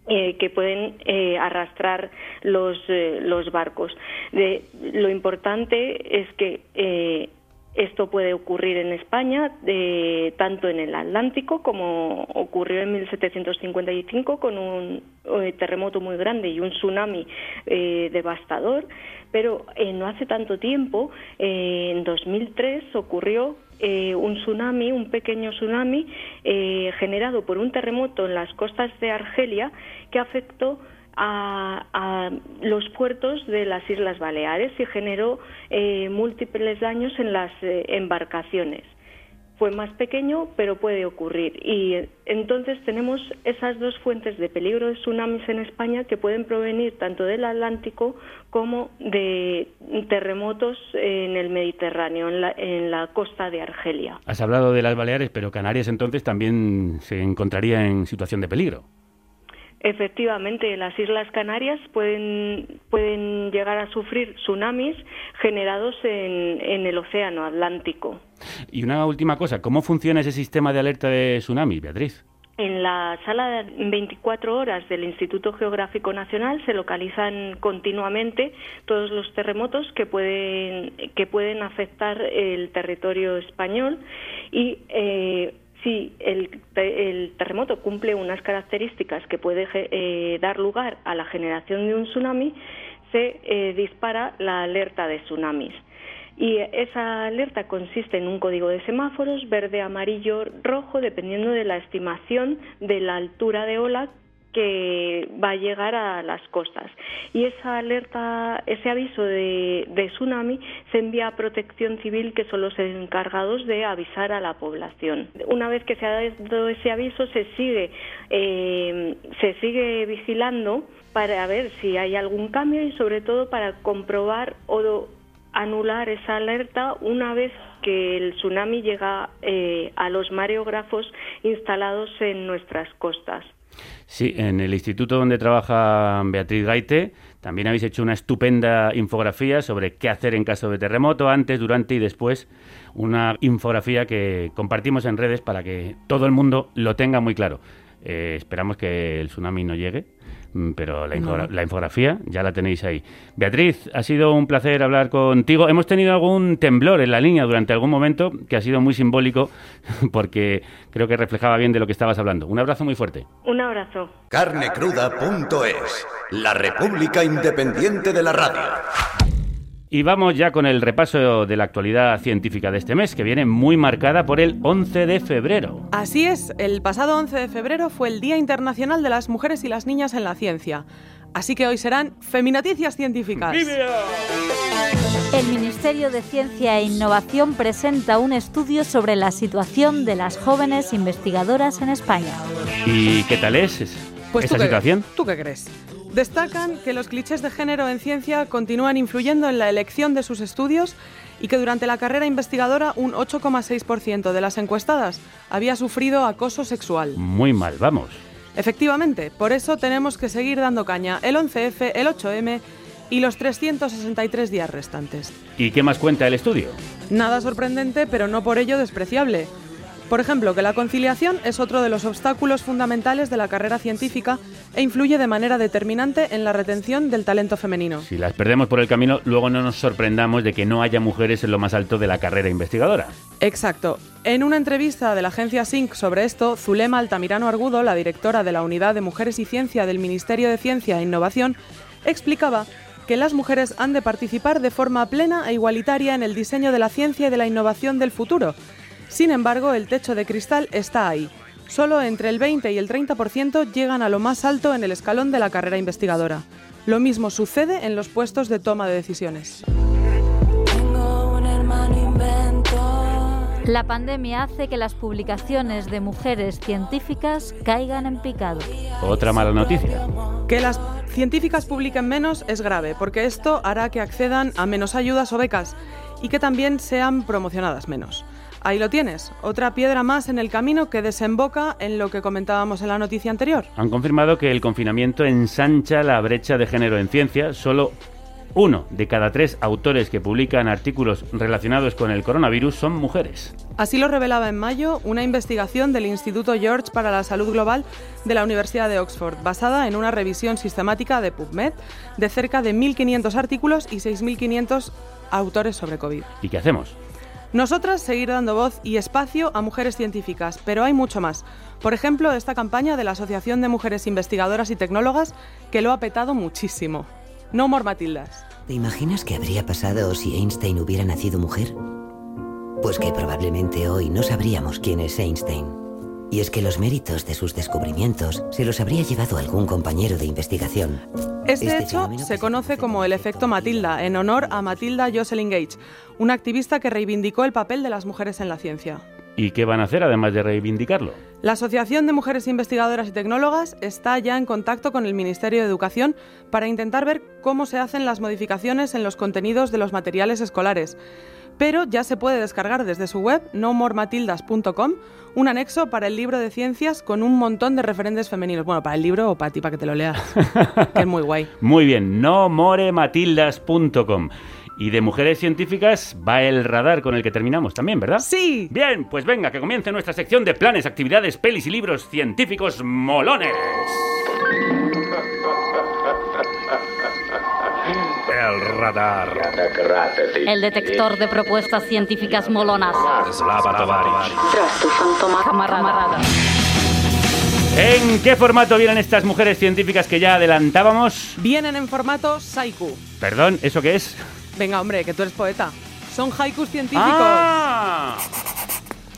eh, que pueden eh, arrastrar los, eh, los barcos. Lo importante es que eh, esto puede ocurrir en España, de- tanto en el Atlántico como ocurrió en 1755 con un eh, terremoto muy grande y un tsunami eh, devastador, pero eh, no hace tanto tiempo, eh, en 2003 ocurrió eh, un tsunami, un pequeño tsunami eh, generado por un terremoto en las costas de Argelia que afectó a, a los puertos de las Islas Baleares y generó eh, múltiples daños en las eh, embarcaciones. Fue más pequeño, pero puede ocurrir. Y eh, entonces tenemos esas dos fuentes de peligro de tsunamis en España que pueden provenir tanto del Atlántico como de terremotos en el Mediterráneo, en la, en la costa de Argelia. Has hablado de las Baleares, pero Canarias entonces también se encontraría en situación de peligro. Efectivamente, las Islas Canarias pueden, pueden llegar a sufrir tsunamis generados en, en el Océano Atlántico. Y una última cosa, ¿cómo funciona ese sistema de alerta de tsunami, Beatriz? En la sala de 24 horas del Instituto Geográfico Nacional se localizan continuamente todos los terremotos que pueden, que pueden afectar el territorio español y eh, si el, te- el terremoto cumple unas características que puede eh, dar lugar a la generación de un tsunami, se eh, dispara la alerta de tsunamis. Y esa alerta consiste en un código de semáforos verde, amarillo, rojo, dependiendo de la estimación de la altura de ola que va a llegar a las costas. Y esa alerta, ese aviso de, tsunami se envía a Protección Civil, que son los encargados de avisar a la población. Una vez que se ha dado ese aviso, se sigue, eh, se sigue vigilando para ver si hay algún cambio y sobre todo para comprobar o anular esa alerta una vez que el tsunami llega eh, a los mareógrafos instalados en nuestras costas. Sí, en el instituto donde trabaja Beatriz Gaite también habéis hecho una estupenda infografía sobre qué hacer en caso de terremoto, antes, durante y después. Una infografía que compartimos en redes para que todo el mundo lo tenga muy claro. Eh, esperamos que el tsunami no llegue, pero la, infogra- No. la infografía ya la tenéis ahí. Beatriz, ha sido un placer hablar contigo. Hemos tenido algún temblor en la línea durante algún momento que ha sido muy simbólico porque creo que reflejaba bien de lo que estabas hablando. Un abrazo muy fuerte. Un abrazo. Carnecruda.es, la República Independiente de la Radio. Y vamos ya con el repaso de la actualidad científica de este mes, que viene muy marcada por el 11 de febrero. Así es, el pasado 11 de febrero fue el Día Internacional de las Mujeres y las Niñas en la Ciencia. Así que hoy serán Feminaticias Científicas. ¡Viva! El Ministerio de Ciencia e Innovación presenta un estudio sobre la situación de las jóvenes investigadoras en España. ¿Y qué tal es es- Pues esa ¿tú qué- situación? ¿Tú qué crees? Destacan que los clichés de género en ciencia continúan influyendo en la elección de sus estudios y que durante la carrera investigadora un 8,6% de las encuestadas había sufrido acoso sexual. Muy mal, vamos. Efectivamente, por eso tenemos que seguir dando caña el 11F, el 8M y los 363 días restantes. ¿Y qué más cuenta el estudio? Nada sorprendente, pero no por ello despreciable. Por ejemplo, que la conciliación es otro de los obstáculos fundamentales de la carrera científica e influye de manera determinante en la retención del talento femenino. Si las perdemos por el camino, luego no nos sorprendamos de que no haya mujeres en lo más alto de la carrera investigadora. Exacto. En una entrevista de la agencia SYNC sobre esto, Zulema Altamirano Argudo, la directora de la Unidad de Mujeres y Ciencia del Ministerio de Ciencia e Innovación, explicaba que las mujeres han de participar de forma plena e igualitaria en el diseño de la ciencia y de la innovación del futuro. Sin embargo, el techo de cristal está ahí. Solo entre el 20 y el 30% llegan a lo más alto en el escalón de la carrera investigadora. Lo mismo sucede en los puestos de toma de decisiones. La pandemia hace que las publicaciones de mujeres científicas caigan en picado. Otra mala noticia. Que las científicas publiquen menos es grave, porque esto hará que accedan a menos ayudas o becas y que también sean promocionadas menos. Ahí lo tienes, otra piedra más en el camino que desemboca en lo que comentábamos en la noticia anterior. Han confirmado que el confinamiento ensancha la brecha de género en ciencia. Solo uno de cada tres autores que publican artículos relacionados con el coronavirus son mujeres. Así lo revelaba en mayo una investigación del Instituto George para la Salud Global de la Universidad de Oxford, basada en una revisión sistemática de PubMed de cerca de 1.500 artículos y 6.500 autores sobre COVID. ¿Y qué hacemos? Nosotras seguir dando voz y espacio a mujeres científicas, pero hay mucho más. Por ejemplo, esta campaña de la Asociación de Mujeres Investigadoras y Tecnólogas que lo ha petado muchísimo. No more Matildas. ¿Te imaginas qué habría pasado si Einstein hubiera nacido mujer? Pues que probablemente hoy no sabríamos quién es Einstein. Y es que los méritos de sus descubrimientos se los habría llevado algún compañero de investigación. Este hecho se conoce como el efecto Matilda, en honor a Matilda Jocelyn Gage, una activista que reivindicó el papel de las mujeres en la ciencia. ¿Y qué van a hacer además de reivindicarlo? La Asociación de Mujeres Investigadoras y Tecnólogas está ya en contacto con el Ministerio de Educación para intentar ver cómo se hacen las modificaciones en los contenidos de los materiales escolares. Pero ya se puede descargar desde su web nomormatildas.com un anexo para el libro de ciencias con un montón de referentes femeninos. Bueno, para el libro o para ti, para que te lo leas. que es muy guay. Muy bien, nomorematildas.com. Y de mujeres científicas va el radar con el que terminamos también, ¿verdad? Sí. Bien, pues venga, que comience nuestra sección de planes, actividades, pelis y libros científicos molones. Radar. El detector de propuestas científicas molonas. Tras tu fantoma Camarada. ¿En qué formato vienen estas mujeres científicas que ya adelantábamos? Vienen en formato Saiku. Perdón, ¿eso qué es? Venga, hombre, que tú eres poeta. Son haikus científicos. Ah.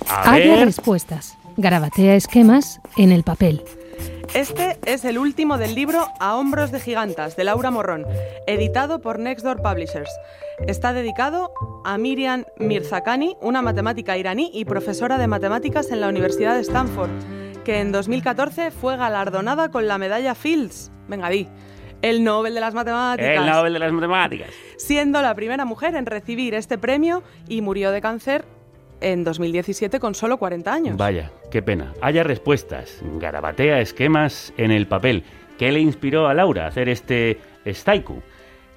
A Haya ver. respuestas. Garabatea esquemas en el papel. Este es el último del libro A hombros de gigantas, de Laura Morrón, editado por Nextdoor Publishers. Está dedicado a Miriam Mirzakani, una matemática iraní y profesora de matemáticas en la Universidad de Stanford, que en 2014 fue galardonada con la medalla Fields. Venga, di. El Nobel de las Matemáticas. El Nobel de las Matemáticas. Siendo la primera mujer en recibir este premio y murió de cáncer en 2017 con solo 40 años. Vaya, qué pena. Haya respuestas. Garabatea esquemas en el papel. ¿Qué le inspiró a Laura a hacer este staiku?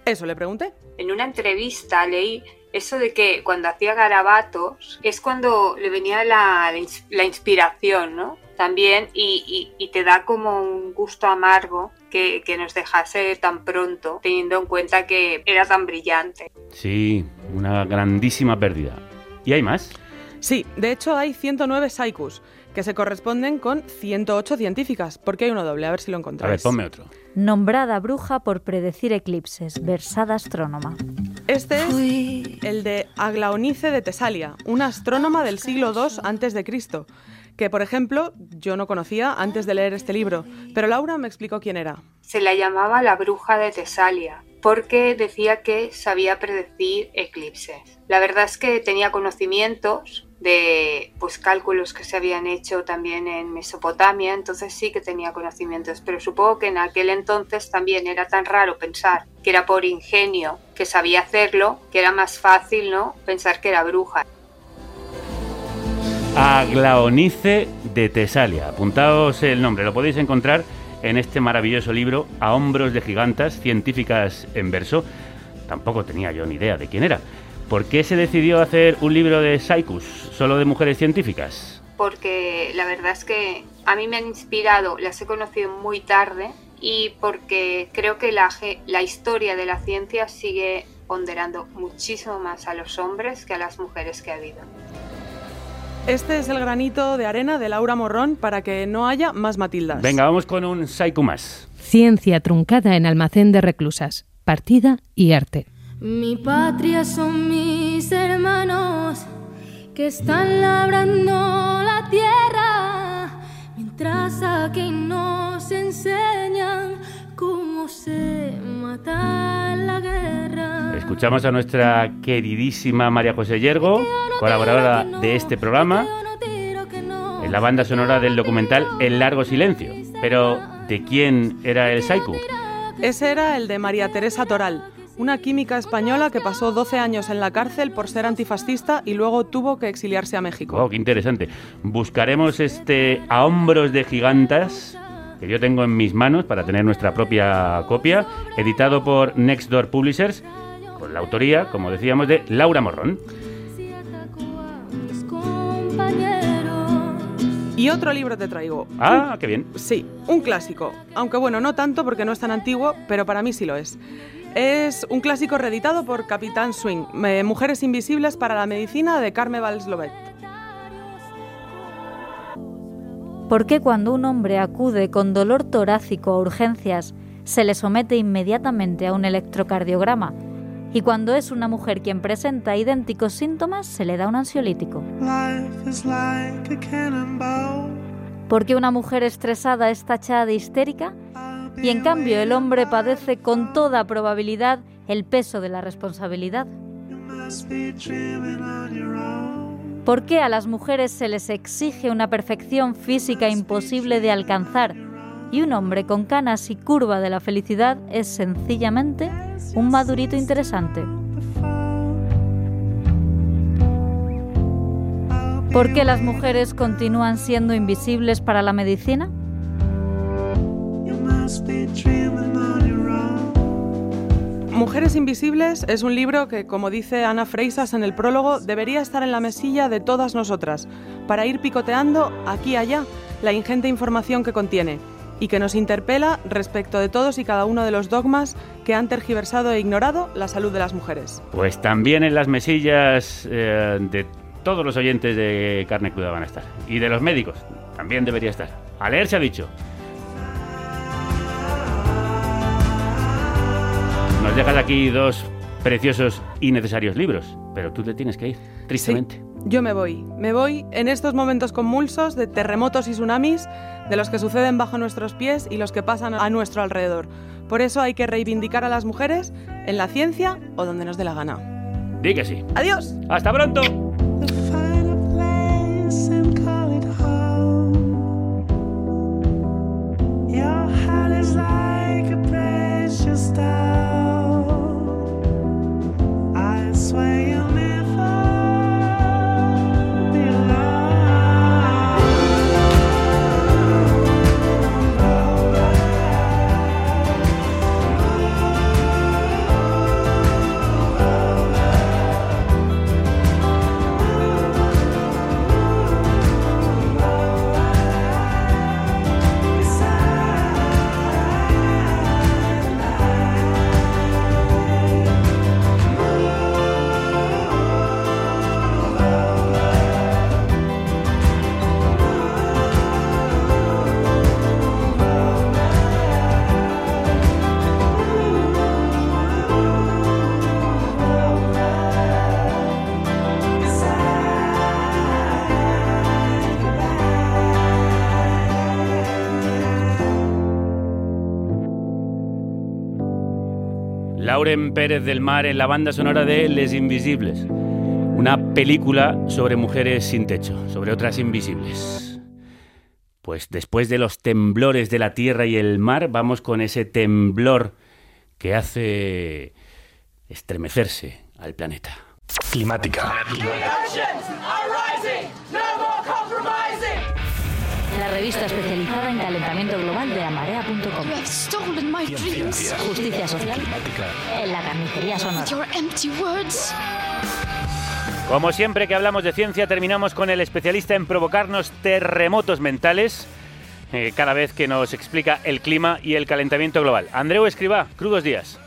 Eso le pregunté. En una entrevista leí eso de que cuando hacía garabatos es cuando le venía la, la ins- la inspiración, ¿no? También, y, y- y te da como un gusto amargo que, que nos dejase tan pronto, teniendo en cuenta que era tan brillante. Sí, una grandísima pérdida. ¿Y hay más? Sí, de hecho hay 109 saikus, que se corresponden con 108 científicas. porque hay uno doble? A ver si lo A encontráis. ver, ponme otro. Nombrada bruja por predecir eclipses, versada astrónoma. Este es el de Aglaonice de Tesalia, una astrónoma del siglo II antes de Cristo, que por ejemplo yo no conocía antes de leer este libro, pero Laura me explicó quién era. Se la llamaba la bruja de Tesalia, porque decía que sabía predecir eclipses. La verdad es que tenía conocimientos de pues cálculos que se habían hecho también en Mesopotamia, entonces sí que tenía conocimientos, pero supongo que en aquel entonces también era tan raro pensar que era por ingenio que sabía hacerlo, que era más fácil, ¿no? Pensar que era bruja. Aglaonice de Tesalia. Apuntaos el nombre, lo podéis encontrar en este maravilloso libro A hombros de gigantas, científicas en verso. Tampoco tenía yo ni idea de quién era. ¿Por qué se decidió hacer un libro de Saikus, solo de mujeres científicas? Porque la verdad es que a mí me han inspirado, las he conocido muy tarde y porque creo que la, historia de la ciencia sigue ponderando muchísimo más a los hombres que a las mujeres que ha habido. Este es el granito de arena de Laura Morrón para que no haya más Matildas. Venga, vamos con un Saiku más. Ciencia truncada en almacén de reclusas. Partida y arte. Mi patria son mis hermanos que están labrando la tierra, mientras aquí nos enseñan cómo se mata en la guerra. Escuchamos a nuestra queridísima María José Yergo, colaboradora de este programa, en la banda sonora del documental El largo silencio. Pero, ¿de quién era el Saiku? Ese era el de María Teresa Toral, una química española que pasó 12 años en la cárcel por ser antifascista y luego tuvo que exiliarse a México. Oh, qué interesante. Buscaremos este A hombros de gigantas que yo tengo en mis manos para tener nuestra propia copia, editado por Next Door Publishers, con la autoría, como decíamos, de Laura Morrón. Y otro libro te traigo. Ah, qué bien. Sí, un clásico. Aunque bueno, no tanto porque no es tan antiguo, pero para mí sí lo es. Es un clásico reeditado por Capitán Swing, eh, Mujeres Invisibles para la Medicina de Carme Valslovet. ¿Por qué cuando un hombre acude con dolor torácico a urgencias se le somete inmediatamente a un electrocardiograma y cuando es una mujer quien presenta idénticos síntomas se le da un ansiolítico? Like. ¿Por qué una mujer estresada es tachada de histérica y en cambio el hombre padece con toda probabilidad el peso de la responsabilidad? ¿Por qué a las mujeres se les exige una perfección física imposible de alcanzar y un hombre con canas y curva de la felicidad es sencillamente un madurito interesante? ¿Por qué las mujeres continúan siendo invisibles para la medicina? Mujeres Invisibles es un libro que, como dice Ana Freisas en el prólogo, debería estar en la mesilla de todas nosotras, para ir picoteando aquí y allá la ingente información que contiene y que nos interpela respecto de todos y cada uno de los dogmas que han tergiversado e ignorado la salud de las mujeres. Pues también en las mesillas eh, de todos los oyentes de Carne Cruda van a estar. Y de los médicos también debería estar. A leer se ha dicho. Nos dejas aquí dos preciosos y necesarios libros, pero tú te tienes que ir, tristemente. Yo me voy, me voy en estos momentos convulsos de terremotos y tsunamis, de los que suceden bajo nuestros pies y los que pasan a nuestro alrededor. Por eso hay que reivindicar a las mujeres en la ciencia o donde nos dé la gana. Di que sí. Adiós. Hasta pronto. Lauren Pérez del Mar en la banda sonora de Les Invisibles. Una película sobre mujeres sin techo, sobre otras invisibles. Pues después de los temblores de la tierra y el mar, vamos con ese temblor que hace estremecerse al planeta. Climática. Revista especializada en calentamiento global de amarea.com. Justicia social en la carnicería sonora. Como siempre que hablamos de ciencia, terminamos con el especialista en provocarnos terremotos mentales, eh, cada vez que nos explica el clima y el calentamiento global. Andreu Escribá, crudos días.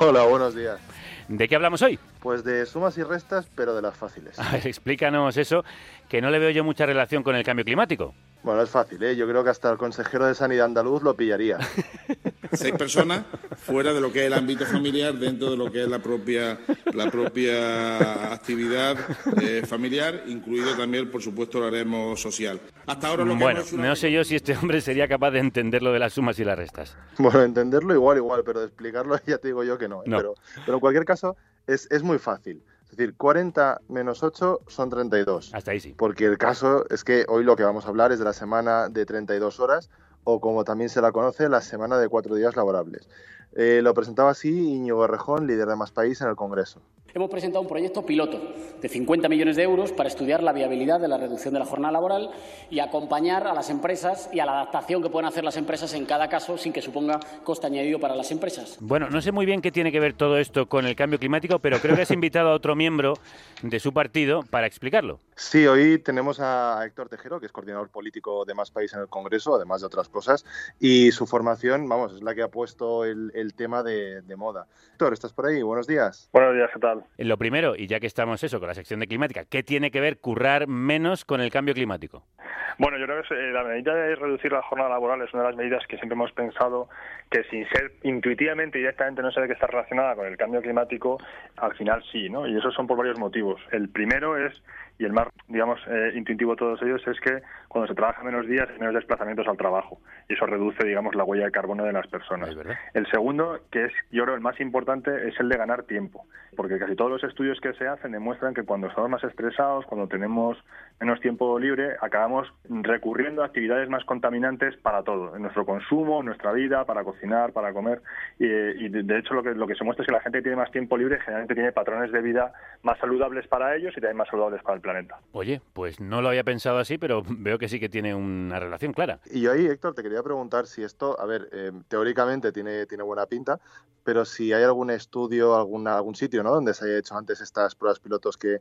Hola, buenos días. ¿De qué hablamos hoy? Pues de sumas y restas, pero de las fáciles. A ver, explícanos eso, que no le veo yo mucha relación con el cambio climático. Bueno, es fácil, ¿eh? Yo creo que hasta el consejero de Sanidad andaluz lo pillaría. seis personas fuera de lo que es el ámbito familiar, dentro de lo que es la propia, la propia actividad eh, familiar, incluido también, por supuesto, lo haremos social. Hasta ahora lo que Bueno, hemos hecho una- no sé yo si este hombre sería capaz de entender lo de las sumas y las restas. Bueno, entenderlo igual, igual, pero de explicarlo ya te digo yo que no. ¿eh? No. Pero, pero en cualquier caso, es, es muy fácil. Es decir, 40 menos 8 son 32. Hasta ahí sí. Porque el caso es que hoy lo que vamos a hablar es de la semana de 32 horas, o como también se la conoce, la semana de cuatro días laborables. Eh, lo presentaba así Íñigo Errejón, líder de Más País en el Congreso. Hemos presentado un proyecto piloto de 50 millones de euros para estudiar la viabilidad de la reducción de la jornada laboral y acompañar a las empresas y a la adaptación que pueden hacer las empresas en cada caso sin que suponga coste añadido para las empresas. Bueno, no sé muy bien qué tiene que ver todo esto con el cambio climático, pero creo que has invitado a otro miembro de su partido para explicarlo. Sí, hoy tenemos a Héctor Tejero, que es coordinador político de Más País en el Congreso, además de otras cosas, y su formación, vamos, es la que ha puesto el, el tema de, de moda. Héctor, ¿estás por ahí? Buenos días. Buenos días, ¿qué tal? Lo primero, y ya que estamos eso con la sección de climática, ¿qué tiene que ver currar menos con el cambio climático? Bueno, yo creo que eh, la medida de reducir la jornada laboral es una de las medidas que siempre hemos pensado que sin ser intuitivamente y directamente no se ve que está relacionada con el cambio climático, al final sí, ¿no? Y eso son por varios motivos. El primero es, y el más, digamos, eh, intuitivo de todos ellos, es que cuando se trabaja menos días hay menos desplazamientos al trabajo. Y eso reduce, digamos, la huella de carbono de las personas. El segundo, que es, yo creo, el más importante, es el de ganar tiempo. Porque casi todos los estudios que se hacen demuestran que cuando estamos más estresados, cuando tenemos menos tiempo libre, acabamos recurriendo a actividades más contaminantes para todo, en nuestro consumo, en nuestra vida, para cocinar, para comer. Y, y de, de hecho lo que, lo que se muestra es que la gente que tiene más tiempo libre generalmente tiene patrones de vida más saludables para ellos y también más saludables para el planeta. Oye, pues no lo había pensado así, pero veo que sí que tiene una relación clara. Y yo ahí, Héctor, te quería preguntar si esto, a ver, eh, teóricamente tiene, tiene buena pinta, pero si hay algún estudio, alguna, algún sitio, ¿no? Donde se haya hecho antes estas pruebas pilotos que,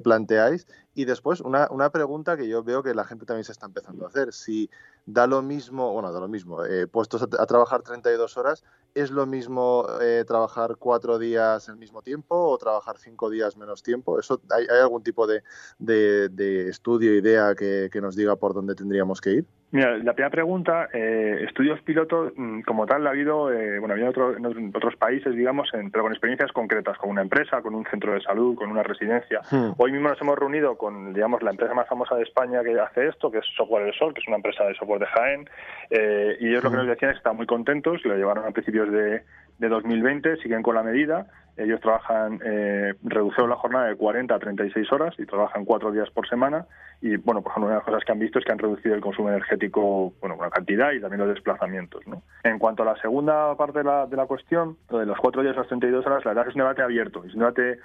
planteáis. Y después, una, una pregunta que yo veo que la gente también se está empezando a hacer. Si da lo mismo, bueno, da lo mismo, eh, puestos a, a trabajar 32 horas, ¿es lo mismo eh, trabajar cuatro días al mismo tiempo o trabajar cinco días menos tiempo? ¿Eso, hay, hay algún tipo de, de, de estudio, idea que, que nos diga por dónde tendríamos que ir? Mira, la primera pregunta, eh, estudios pilotos, mm, como tal, ha habido, eh, bueno, ha habido otro- en otros- países, digamos, en- pero con experiencias concretas, con una empresa, con un centro de salud, con una residencia. Hoy mismo nos hemos reunido con, digamos, la empresa más famosa de España que hace esto, que es Software del Sol, que es una empresa de software de Jaén, eh, y ellos lo que nos decían es que están muy contentos, lo llevaron a principios de, de 2020, siguen con la medida, ellos trabajan, eh, reducieron la jornada de 40 a 36 horas y trabajan cuatro días por semana. Y, bueno, por ejemplo, una de las cosas que han visto es que han reducido el consumo energético, bueno, una cantidad y también los desplazamientos, ¿no? En cuanto a la segunda parte de la, de la cuestión, lo de los cuatro días a las 32 horas, la verdad es es un debate abierto, es un debate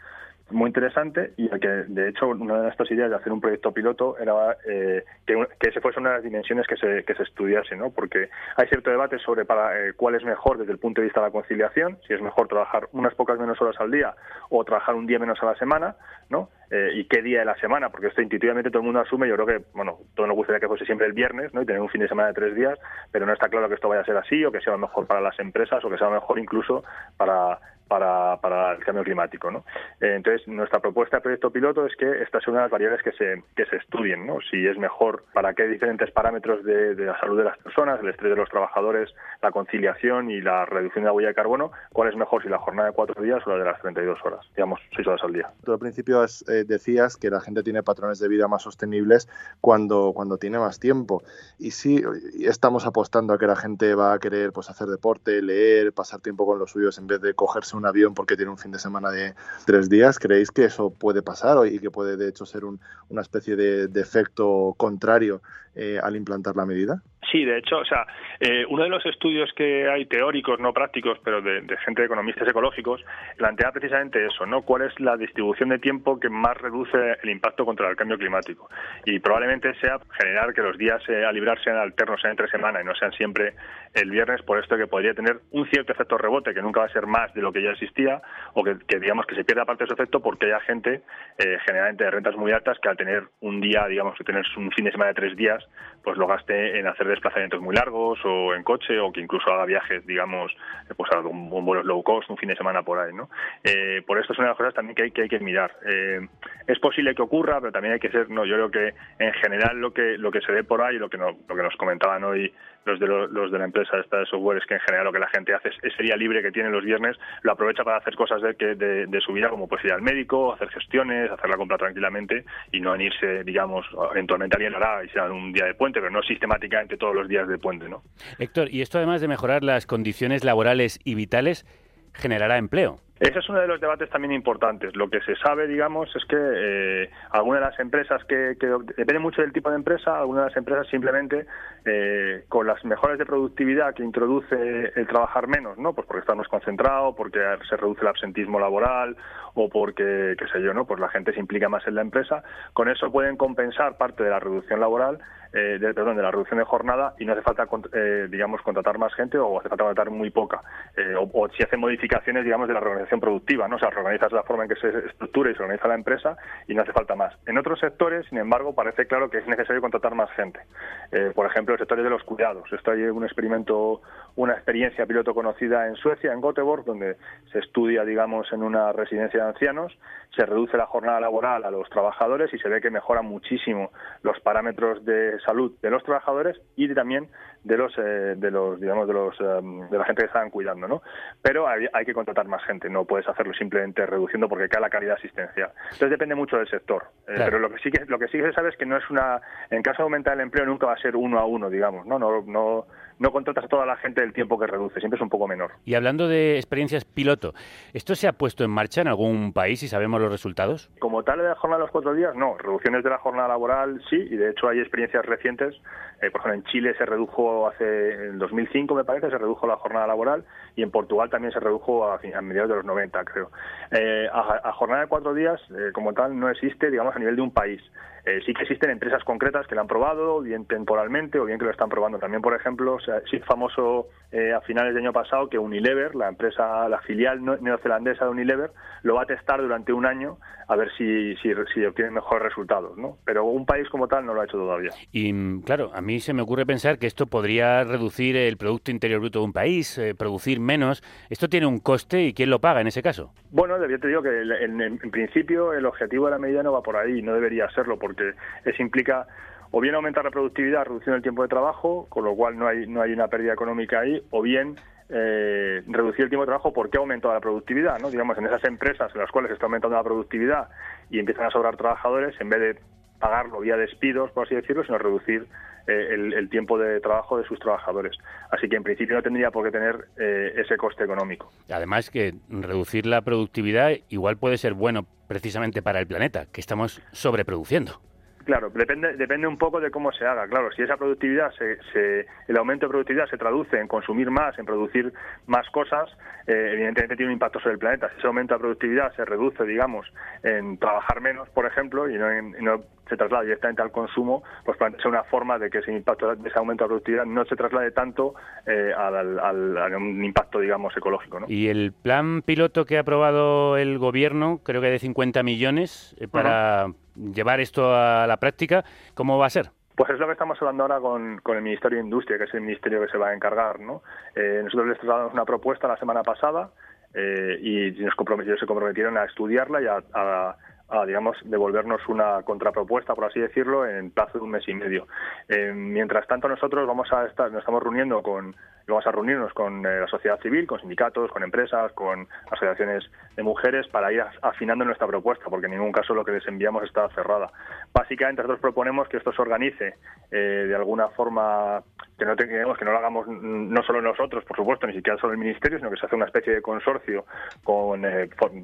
muy interesante y que de hecho una de nuestras ideas de hacer un proyecto piloto era eh, que, que ese fuese una de las dimensiones que se, que se estudiase, ¿no? Porque hay cierto debate sobre para eh, cuál es mejor desde el punto de vista de la conciliación, si es mejor trabajar unas pocas menos horas al día o trabajar un día menos a la semana, ¿no? Eh, y qué día de la semana, porque esto intuitivamente todo el mundo asume, yo creo que, bueno, todos nos gustaría que fuese siempre el viernes, ¿no? Y tener un fin de semana de tres días, pero no está claro que esto vaya a ser así o que sea mejor para las empresas o que sea mejor incluso para para, para el cambio climático. ¿no? Eh, entonces, nuestra propuesta de proyecto piloto es que estas son unas variables que se, que se estudien, ¿no? si es mejor, para qué diferentes parámetros de, de la salud de las personas, el estrés de los trabajadores, la conciliación y la reducción de la huella de carbono, cuál es mejor, si la jornada de cuatro días o la de las 32 horas, digamos, seis horas al día. Al principio eh, decías que la gente tiene patrones de vida más sostenibles cuando, cuando tiene más tiempo. Y sí, estamos apostando a que la gente va a querer pues, hacer deporte, leer, pasar tiempo con los suyos en vez de cogerse un avión porque tiene un fin de semana de tres días. ¿Creéis que eso puede pasar y que puede de hecho ser un- una especie de, de efecto contrario eh, al implantar la medida? Sí, de hecho, o sea, eh, uno de los estudios que hay teóricos, no prácticos, pero de, gente de economistas ecológicos, plantea precisamente eso, ¿no? ¿Cuál es la distribución de tiempo que más reduce el impacto contra el cambio climático? Y probablemente sea generar que los días eh, a librar sean alternos, sean entre semana y no sean siempre el viernes, por esto que podría tener un cierto efecto rebote, que nunca va a ser más de lo que ya existía, o que, digamos que se pierda parte de su efecto porque haya gente, eh, generalmente de rentas muy altas, que al tener un día, digamos, que tener un fin de semana de tres días, pues lo gaste en hacer desplazamientos muy largos o en coche o que incluso haga viajes, digamos, eh, pues a un, un vuelo low cost un fin de semana por ahí, ¿no? Eh, por esto es una de las cosas también que hay que, mirar. Es posible que ocurra, pero también hay que ser, no, yo creo que en general lo que lo que se ve por ahí, lo que no, lo que nos comentaban hoy los de lo- los de la empresa esta de software es que en general lo que la gente hace es ese día libre que tiene los viernes lo aprovecha para hacer cosas de, de, de su vida como pues ir al médico, hacer gestiones, hacer la compra tranquilamente y no en irse, digamos, eventualmente alguien lo hará y sea un día de puente, pero no sistemáticamente todos los días de puente, ¿no? Héctor, y esto además de mejorar las condiciones laborales y vitales, generará empleo. Ese es uno de los debates también importantes. Lo que se sabe, digamos, es que eh, algunas de las empresas que, que depende mucho del tipo de empresa, algunas de las empresas simplemente eh, con las mejoras de productividad que introduce el trabajar menos, ¿no? Pues porque está más concentrado, porque se reduce el absentismo laboral o porque, qué sé yo, ¿no? Pues la gente se implica más en la empresa. Con eso pueden compensar parte de la reducción laboral eh, de, perdón, de la reducción de jornada y no hace falta, eh, digamos, contratar más gente o hace falta contratar muy poca. Eh, o, o si hacen modificaciones, digamos, de la productiva, ¿no? O sea, reorganizas la forma en que se estructura y se organiza la empresa y no hace falta más. En otros sectores, sin embargo, parece claro que es necesario contratar más gente. Eh, por ejemplo, el sector de los cuidados. Esto hay un experimento, una experiencia piloto conocida en Suecia, en Göteborg, donde se estudia, digamos, en una residencia de ancianos, se reduce la jornada laboral a los trabajadores y se ve que mejora muchísimo los parámetros de salud de los trabajadores y también de los, eh, de los, digamos, de los, em, de la gente que estaban cuidando, ¿no? Pero hay que contratar más gente, no puedes hacerlo simplemente reduciendo porque cae la calidad asistencial. Entonces depende mucho del sector, Eh, pero lo que sí que lo que sí que se sabe es que no es una, en caso de aumentar el empleo nunca va a ser uno a uno, digamos, no, no, no, no contratas a toda la gente el tiempo que reduce, siempre es un poco menor. Y hablando de experiencias piloto, ¿esto se ha puesto en marcha en algún país y sabemos los resultados? Como tal de la jornada de los cuatro días, no. Reducciones de la jornada laboral, sí, y de hecho hay experiencias recientes. Eh, por ejemplo, en Chile se redujo hace, en 2005 me parece, se redujo la jornada laboral y en Portugal también se redujo a, a mediados de los 90, creo. Eh, a, a jornada de cuatro días, eh, como tal, no existe, digamos, a nivel de un país. Eh, sí que existen empresas concretas que lo han probado, bien temporalmente o bien que lo están probando. También, por ejemplo, o sea, sí es famoso eh, a finales de año pasado que Unilever, la empresa, la filial neozelandesa de Unilever, lo va a testar durante un año a ver si, si, si obtiene mejores resultados, ¿no? Pero un país como tal no lo ha hecho todavía. Y mm, claro, a mí se me ocurre pensar que esto podría reducir el Producto Interior Bruto de un país, eh, producir menos. ¿Esto tiene un coste y quién lo paga en ese caso? Bueno, yo te digo que en, en- en principio el objetivo de la medida no va por ahí, no debería serlo, eso implica o bien aumentar la productividad reduciendo el tiempo de trabajo, con lo cual no hay, no hay una pérdida económica ahí, o bien eh, reducir el tiempo de trabajo porque ha aumentado la productividad, ¿no? Digamos, en esas empresas en las cuales está aumentando la productividad y empiezan a sobrar trabajadores, en vez de pagarlo vía despidos, por así decirlo, sino reducir eh, el, el tiempo de trabajo de sus trabajadores. Así que en principio no tendría por qué tener eh, ese coste económico. Además que reducir la productividad igual puede ser bueno precisamente para el planeta, que estamos sobreproduciendo. Claro, depende, depende un poco de cómo se haga. Claro, si esa productividad, se, se- el aumento de productividad se traduce en consumir más, en producir más cosas, eh, evidentemente tiene un impacto sobre el planeta. Si ese aumento de productividad se reduce, digamos, en trabajar menos, por ejemplo, y no, en- y no se traslada directamente al consumo, pues plantea una forma de que ese impacto ese aumento de productividad no se traslade tanto eh, al, al- a un impacto, digamos, ecológico. ¿no? Y el plan piloto que ha aprobado el gobierno, creo que de 50 millones, eh, para llevar esto a la práctica, ¿cómo va a ser? Pues es lo que estamos hablando ahora con, con el Ministerio de Industria, que es el ministerio que se va a encargar. ¿no? Eh, nosotros les trasladamos una propuesta la semana pasada eh, y nos comprometieron, se comprometieron a estudiarla y a, a- a, digamos, devolvernos una contrapropuesta, por así decirlo, en plazo de un mes y medio. Eh, mientras tanto, nosotros vamos a estar, nos estamos reuniendo con, vamos a reunirnos con eh, la sociedad civil, con sindicatos, con empresas, con asociaciones de mujeres para ir af- afinando nuestra propuesta, porque en ningún caso lo que les enviamos está cerrada. Básicamente, nosotros proponemos que esto se organice eh, de alguna forma que no tengamos, que no lo hagamos no solo nosotros, por supuesto, ni siquiera solo el ministerio, sino que se hace una especie de consorcio con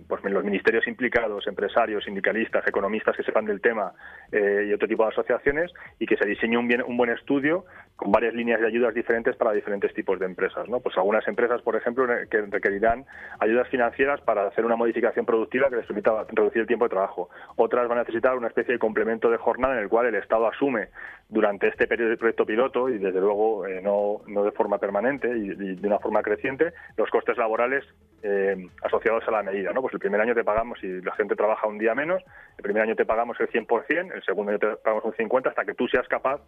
pues, los ministerios implicados, empresarios, sindicalistas, economistas que sepan del tema eh, y otro tipo de asociaciones y que se diseñe un, bien, un buen estudio con varias líneas de ayudas diferentes para diferentes tipos de empresas. ¿no? Pues algunas empresas, por ejemplo, que requerirán ayudas financieras para hacer una modificación productiva que les permita reducir el tiempo de trabajo. Otras van a necesitar una especie de complemento de jornada en el cual el Estado asume durante este periodo de proyecto piloto y desde luego eh, no, no de forma permanente y, de una forma creciente los costes laborales eh, asociados a la medida. ¿no? Pues el primer año te pagamos, si la gente trabaja un día menos, el primer año te pagamos el 100%, el segundo año te pagamos un 50% hasta que tú seas capaz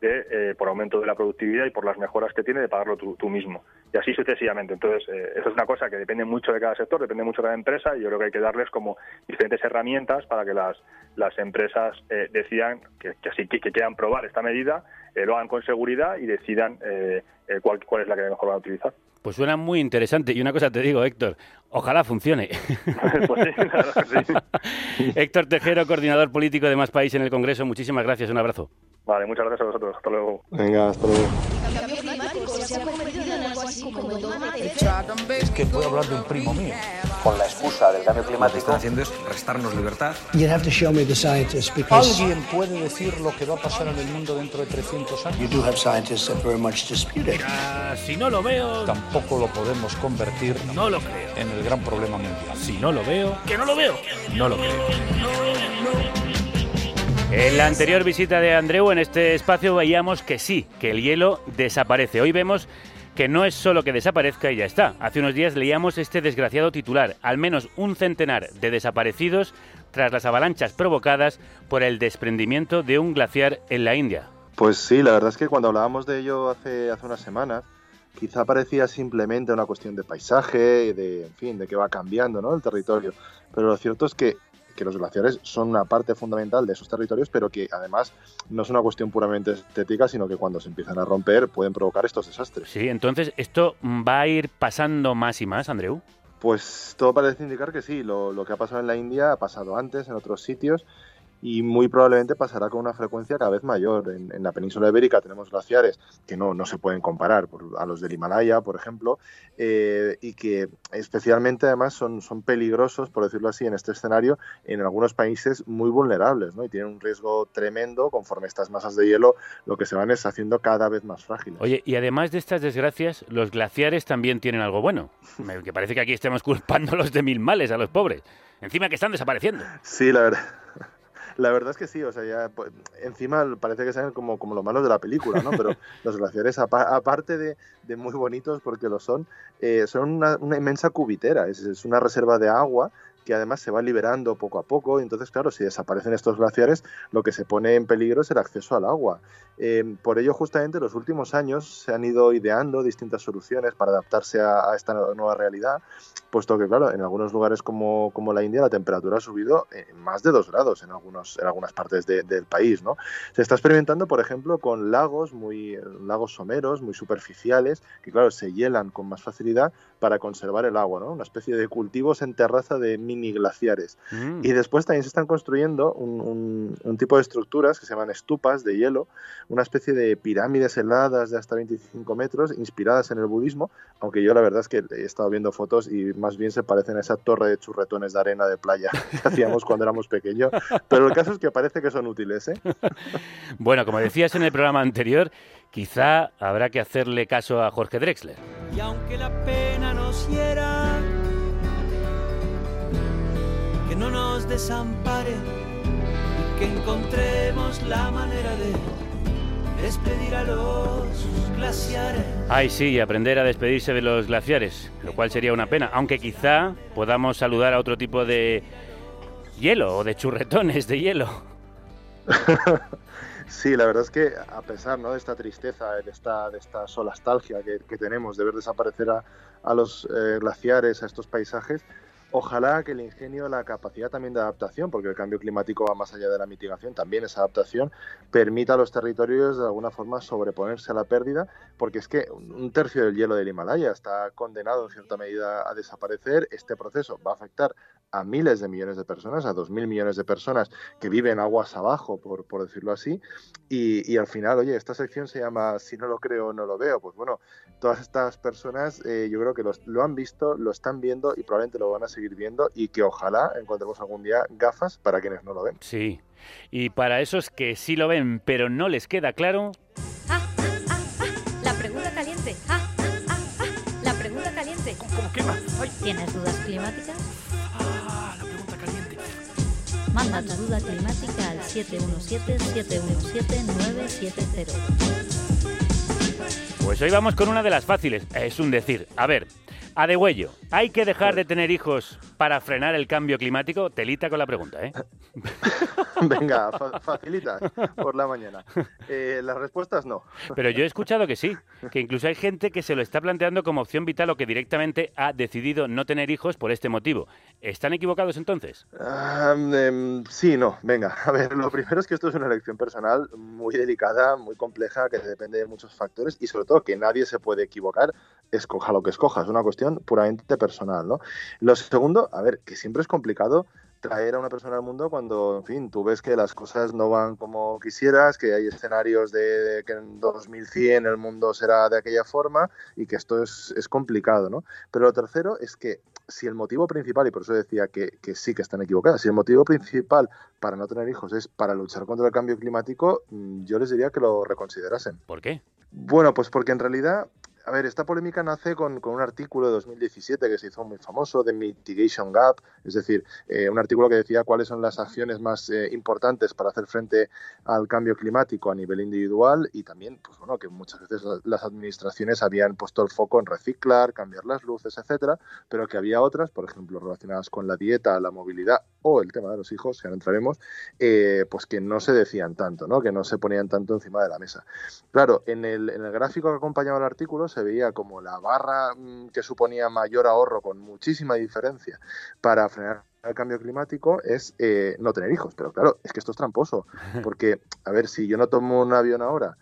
de, eh, por aumento de la productividad y por las mejoras que tiene, de pagarlo tú, tú mismo. Y así sucesivamente. Entonces, eh, eso es una cosa que depende mucho de cada sector, depende mucho de cada empresa y yo creo que hay que darles como diferentes herramientas para que las, las empresas eh, decidan que, así, que, que quieran probar esta medida, eh, lo hagan con seguridad y decidan eh, eh, cuál, cuál es la que mejor van a utilizar. Pues suena muy interesante. Y una cosa te digo, Héctor, ojalá funcione. Pues sí, que sí. Héctor Tejero, coordinador político de Más País en el Congreso, muchísimas gracias, un abrazo. Vale, muchas gracias a vosotros. Hasta luego. Venga, hasta luego. Así como Es que puedo hablar de un primo mío. Con la excusa del cambio climático. Lo que están haciendo es restarnos libertad. You'd have to show me the scientists because ¿Alguien puede decir lo que va a pasar en el mundo dentro de 300 años? you do have scientists that very much dispute it. si no lo veo, tampoco lo podemos convertir no lo creo. en el gran problema mundial. Si no lo veo, que no lo veo. No lo creo. En la anterior visita de Andreu en este espacio veíamos que sí, que el hielo desaparece. Hoy vemos que no es solo que desaparezca y ya está. Hace unos días leíamos este desgraciado titular, al menos un centenar de desaparecidos tras las avalanchas provocadas por el desprendimiento de un glaciar en la India. Pues sí, la verdad es que cuando hablábamos de ello hace, unas semanas, quizá parecía simplemente una cuestión de paisaje, de, en fin, de que va cambiando ¿no? el territorio. Pero lo cierto es que, que los glaciares son una parte fundamental de esos territorios, pero que además no es una cuestión puramente estética, sino que cuando se empiezan a romper pueden provocar estos desastres. Sí, entonces esto va a ir pasando más y más, Andreu. Pues todo parece indicar que sí, lo, lo que ha pasado en la India ha pasado antes en otros sitios y muy probablemente pasará con una frecuencia cada vez mayor. En, en la península ibérica tenemos glaciares que no, no se pueden comparar por- a los del Himalaya, por ejemplo, eh, y que especialmente además son, son peligrosos, por decirlo así, en este escenario, en algunos países muy vulnerables, ¿no? Y tienen un riesgo tremendo conforme estas masas de hielo lo que se van es haciendo cada vez más frágiles. Oye, y además de estas desgracias, los glaciares también tienen algo bueno. Me- Que parece que aquí estemos culpándolos de mil males a los pobres. Encima que están desapareciendo. Sí, la verdad. La verdad es que sí, o sea, ya pues, encima parece que sean como, como lo malo de la película, ¿no? Pero los glaciares, apa- aparte de, de muy bonitos, porque lo son, eh, son una, una inmensa cubitera, es, es una reserva de agua que además se va liberando poco a poco, entonces, claro, si desaparecen estos glaciares, lo que se pone en peligro es el acceso al agua. Eh, por ello, justamente, en los últimos años se han ido ideando distintas soluciones para adaptarse a, esta nueva realidad, puesto que, claro, en algunos lugares como, como la India la temperatura ha subido más de dos grados en, algunos, en algunas partes de- del país, ¿no? Se está experimentando, por ejemplo, con lagos, muy, lagos someros, muy superficiales, que, claro, se hielan con más facilidad para conservar el agua, ¿no? Una especie de cultivos en terraza de mini glaciares. Mm. Y después también se están construyendo un, un- un tipo de estructuras que se llaman estupas de hielo, una especie de pirámides heladas de hasta 25 metros, inspiradas en el budismo, aunque yo la verdad es que he estado viendo fotos y más bien se parecen a esa torre de churretones de arena de playa que hacíamos cuando éramos pequeños. Pero el caso es que parece que son útiles, ¿eh? Bueno, como decías en el programa anterior, quizá habrá que hacerle caso a Jorge Drexler. Y aunque la pena nos hiera, que no nos desampare y que encontremos la manera de despedir a los glaciares. Ay, sí, aprender a despedirse de los glaciares, lo cual sería una pena, aunque quizá podamos saludar a otro tipo de hielo o de churretones de hielo. Sí, la verdad es que a pesar ¿no? de esta tristeza, de esta, de esta solastalgia que, que tenemos de ver desaparecer a, a los eh, glaciares, a estos paisajes, Ojalá que el ingenio, la capacidad también de adaptación, porque el cambio climático va más allá de la mitigación, también esa adaptación, permita a los territorios de alguna forma sobreponerse a la pérdida, porque es que un tercio del hielo del Himalaya está condenado en cierta medida a desaparecer. Este proceso va a afectar a miles de millones de personas, a dos mil millones de personas que viven aguas abajo, por, decirlo así. Y, y, al final, oye, esta sección se llama Si no lo creo, no lo veo. Pues bueno, todas estas personas eh, yo creo que los, lo han visto, lo están viendo y probablemente lo van a seguir viendo y que ojalá encontremos algún día gafas para quienes no lo ven. Sí. Y para esos que sí lo ven, pero no les queda claro. La pregunta caliente. Ah, ah, ah, ah. La pregunta caliente. ¿Cómo quema? Ay. ¿Tienes dudas climáticas? Ah, la pregunta caliente. Manda tu duda climática al 717-717-970. Pues hoy vamos con una de las fáciles. Es un decir. A ver, a de huello. ¿Hay que dejar de tener hijos para frenar el cambio climático? Telita con la pregunta, ¿eh? Venga, fa facilita por la mañana. Eh, las respuestas no. Pero yo he escuchado que sí, que incluso hay gente que se lo está planteando como opción vital o que directamente ha decidido no tener hijos por este motivo. ¿Están equivocados entonces? Um, um, sí, no. Venga, a ver, lo primero es que esto es una elección personal muy delicada, muy compleja, que depende de muchos factores y sobre todo que nadie se puede equivocar, escoja lo que escoja. Es una cuestión puramente personal, ¿no? Lo segundo, a ver, que siempre es complicado traer a una persona al mundo cuando, en fin, tú ves que las cosas no van como quisieras, que hay escenarios de, de que en 2100 el mundo será de aquella forma y que esto es, es, complicado, ¿no? Pero lo tercero es que si el motivo principal, y por eso decía que, que sí que están equivocadas, si el motivo principal para no tener hijos es para luchar contra el cambio climático, mm, yo les diría que lo reconsiderasen. ¿Por qué? Bueno, pues porque en realidad a ver, esta polémica nace con, un artículo de 2017 que se hizo muy famoso, de Mitigation Gap, es decir, eh, un artículo que decía cuáles son las acciones más eh, importantes para hacer frente al cambio climático a nivel individual y también, pues bueno, que muchas veces las administraciones habían puesto el foco en reciclar, cambiar las luces, etcétera, pero que había otras, por ejemplo, relacionadas con la dieta, la movilidad o el tema de los hijos, que ahora entraremos, eh, pues que no se decían tanto, ¿no? que no se ponían tanto encima de la mesa. Claro, en el, en el gráfico que acompañaba el artículo se veía como la barra mm, que suponía mayor ahorro con muchísima diferencia para frenar el cambio climático es eh, no tener hijos. Pero claro, es que esto es tramposo, porque, a ver, si yo no tomo un avión ahora,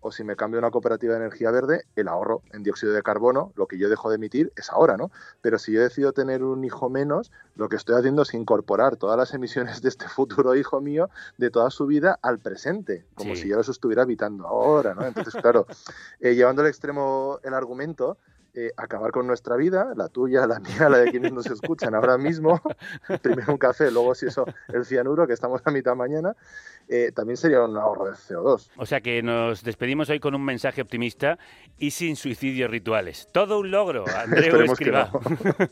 o si me cambio a una cooperativa de energía verde, el ahorro en dióxido de carbono, lo que yo dejo de emitir es ahora, ¿no? Pero si yo decido tener un hijo menos, lo que estoy haciendo es incorporar todas las emisiones de este futuro hijo mío de toda su vida al presente, como sí. si yo los estuviera evitando ahora, ¿no? Entonces, claro, eh, llevando al extremo el argumento, eh, acabar con nuestra vida, la tuya, la mía, la de quienes nos escuchan ahora mismo, primero un café, luego si eso, el cianuro, que estamos a mitad mañana, eh, también sería un ahorro de CO2. O sea que nos despedimos hoy con un mensaje optimista y sin suicidios rituales. Todo un logro, Andreu Escribá. No.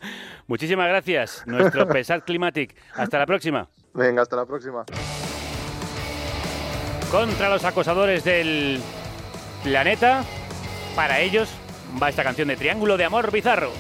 Muchísimas gracias, nuestro Pesat Climatic. Hasta la próxima. Venga, hasta la próxima. Contra los acosadores del planeta, para ellos va esta canción de Triángulo de Amor Bizarro.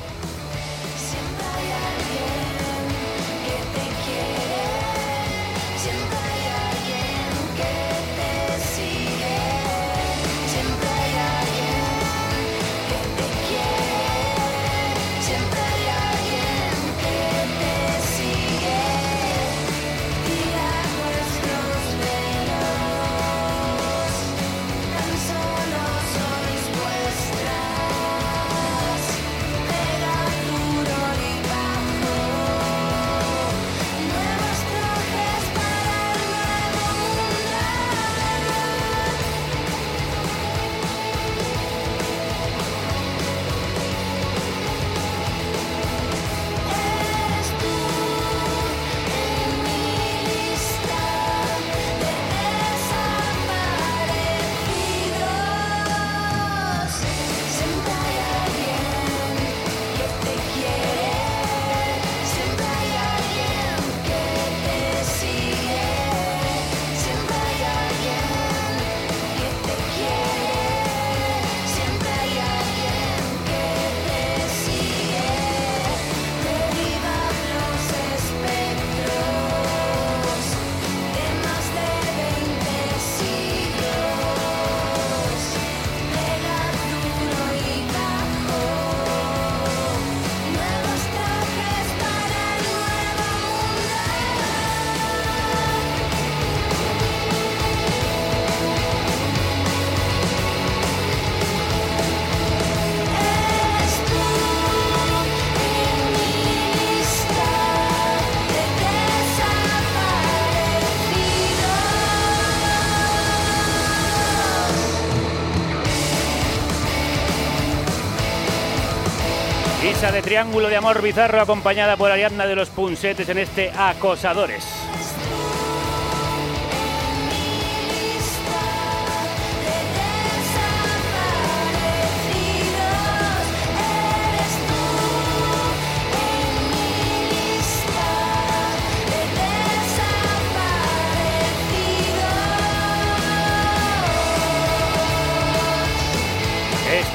De triángulo de amor bizarro acompañada por Ariadna de los Punsetes en este Acosadores.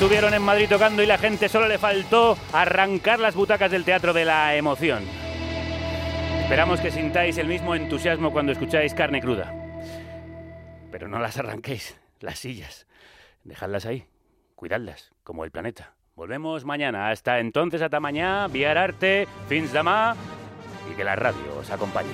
Estuvieron en Madrid tocando y la gente solo le faltó arrancar las butacas del teatro de la emoción. Esperamos que sintáis el mismo entusiasmo cuando escucháis carne cruda. Pero no las arranquéis, las sillas. Dejadlas ahí, cuidadlas, como el planeta. Volvemos mañana. Hasta entonces, hasta mañana, viar arte, fins demà y que la radio os acompañe.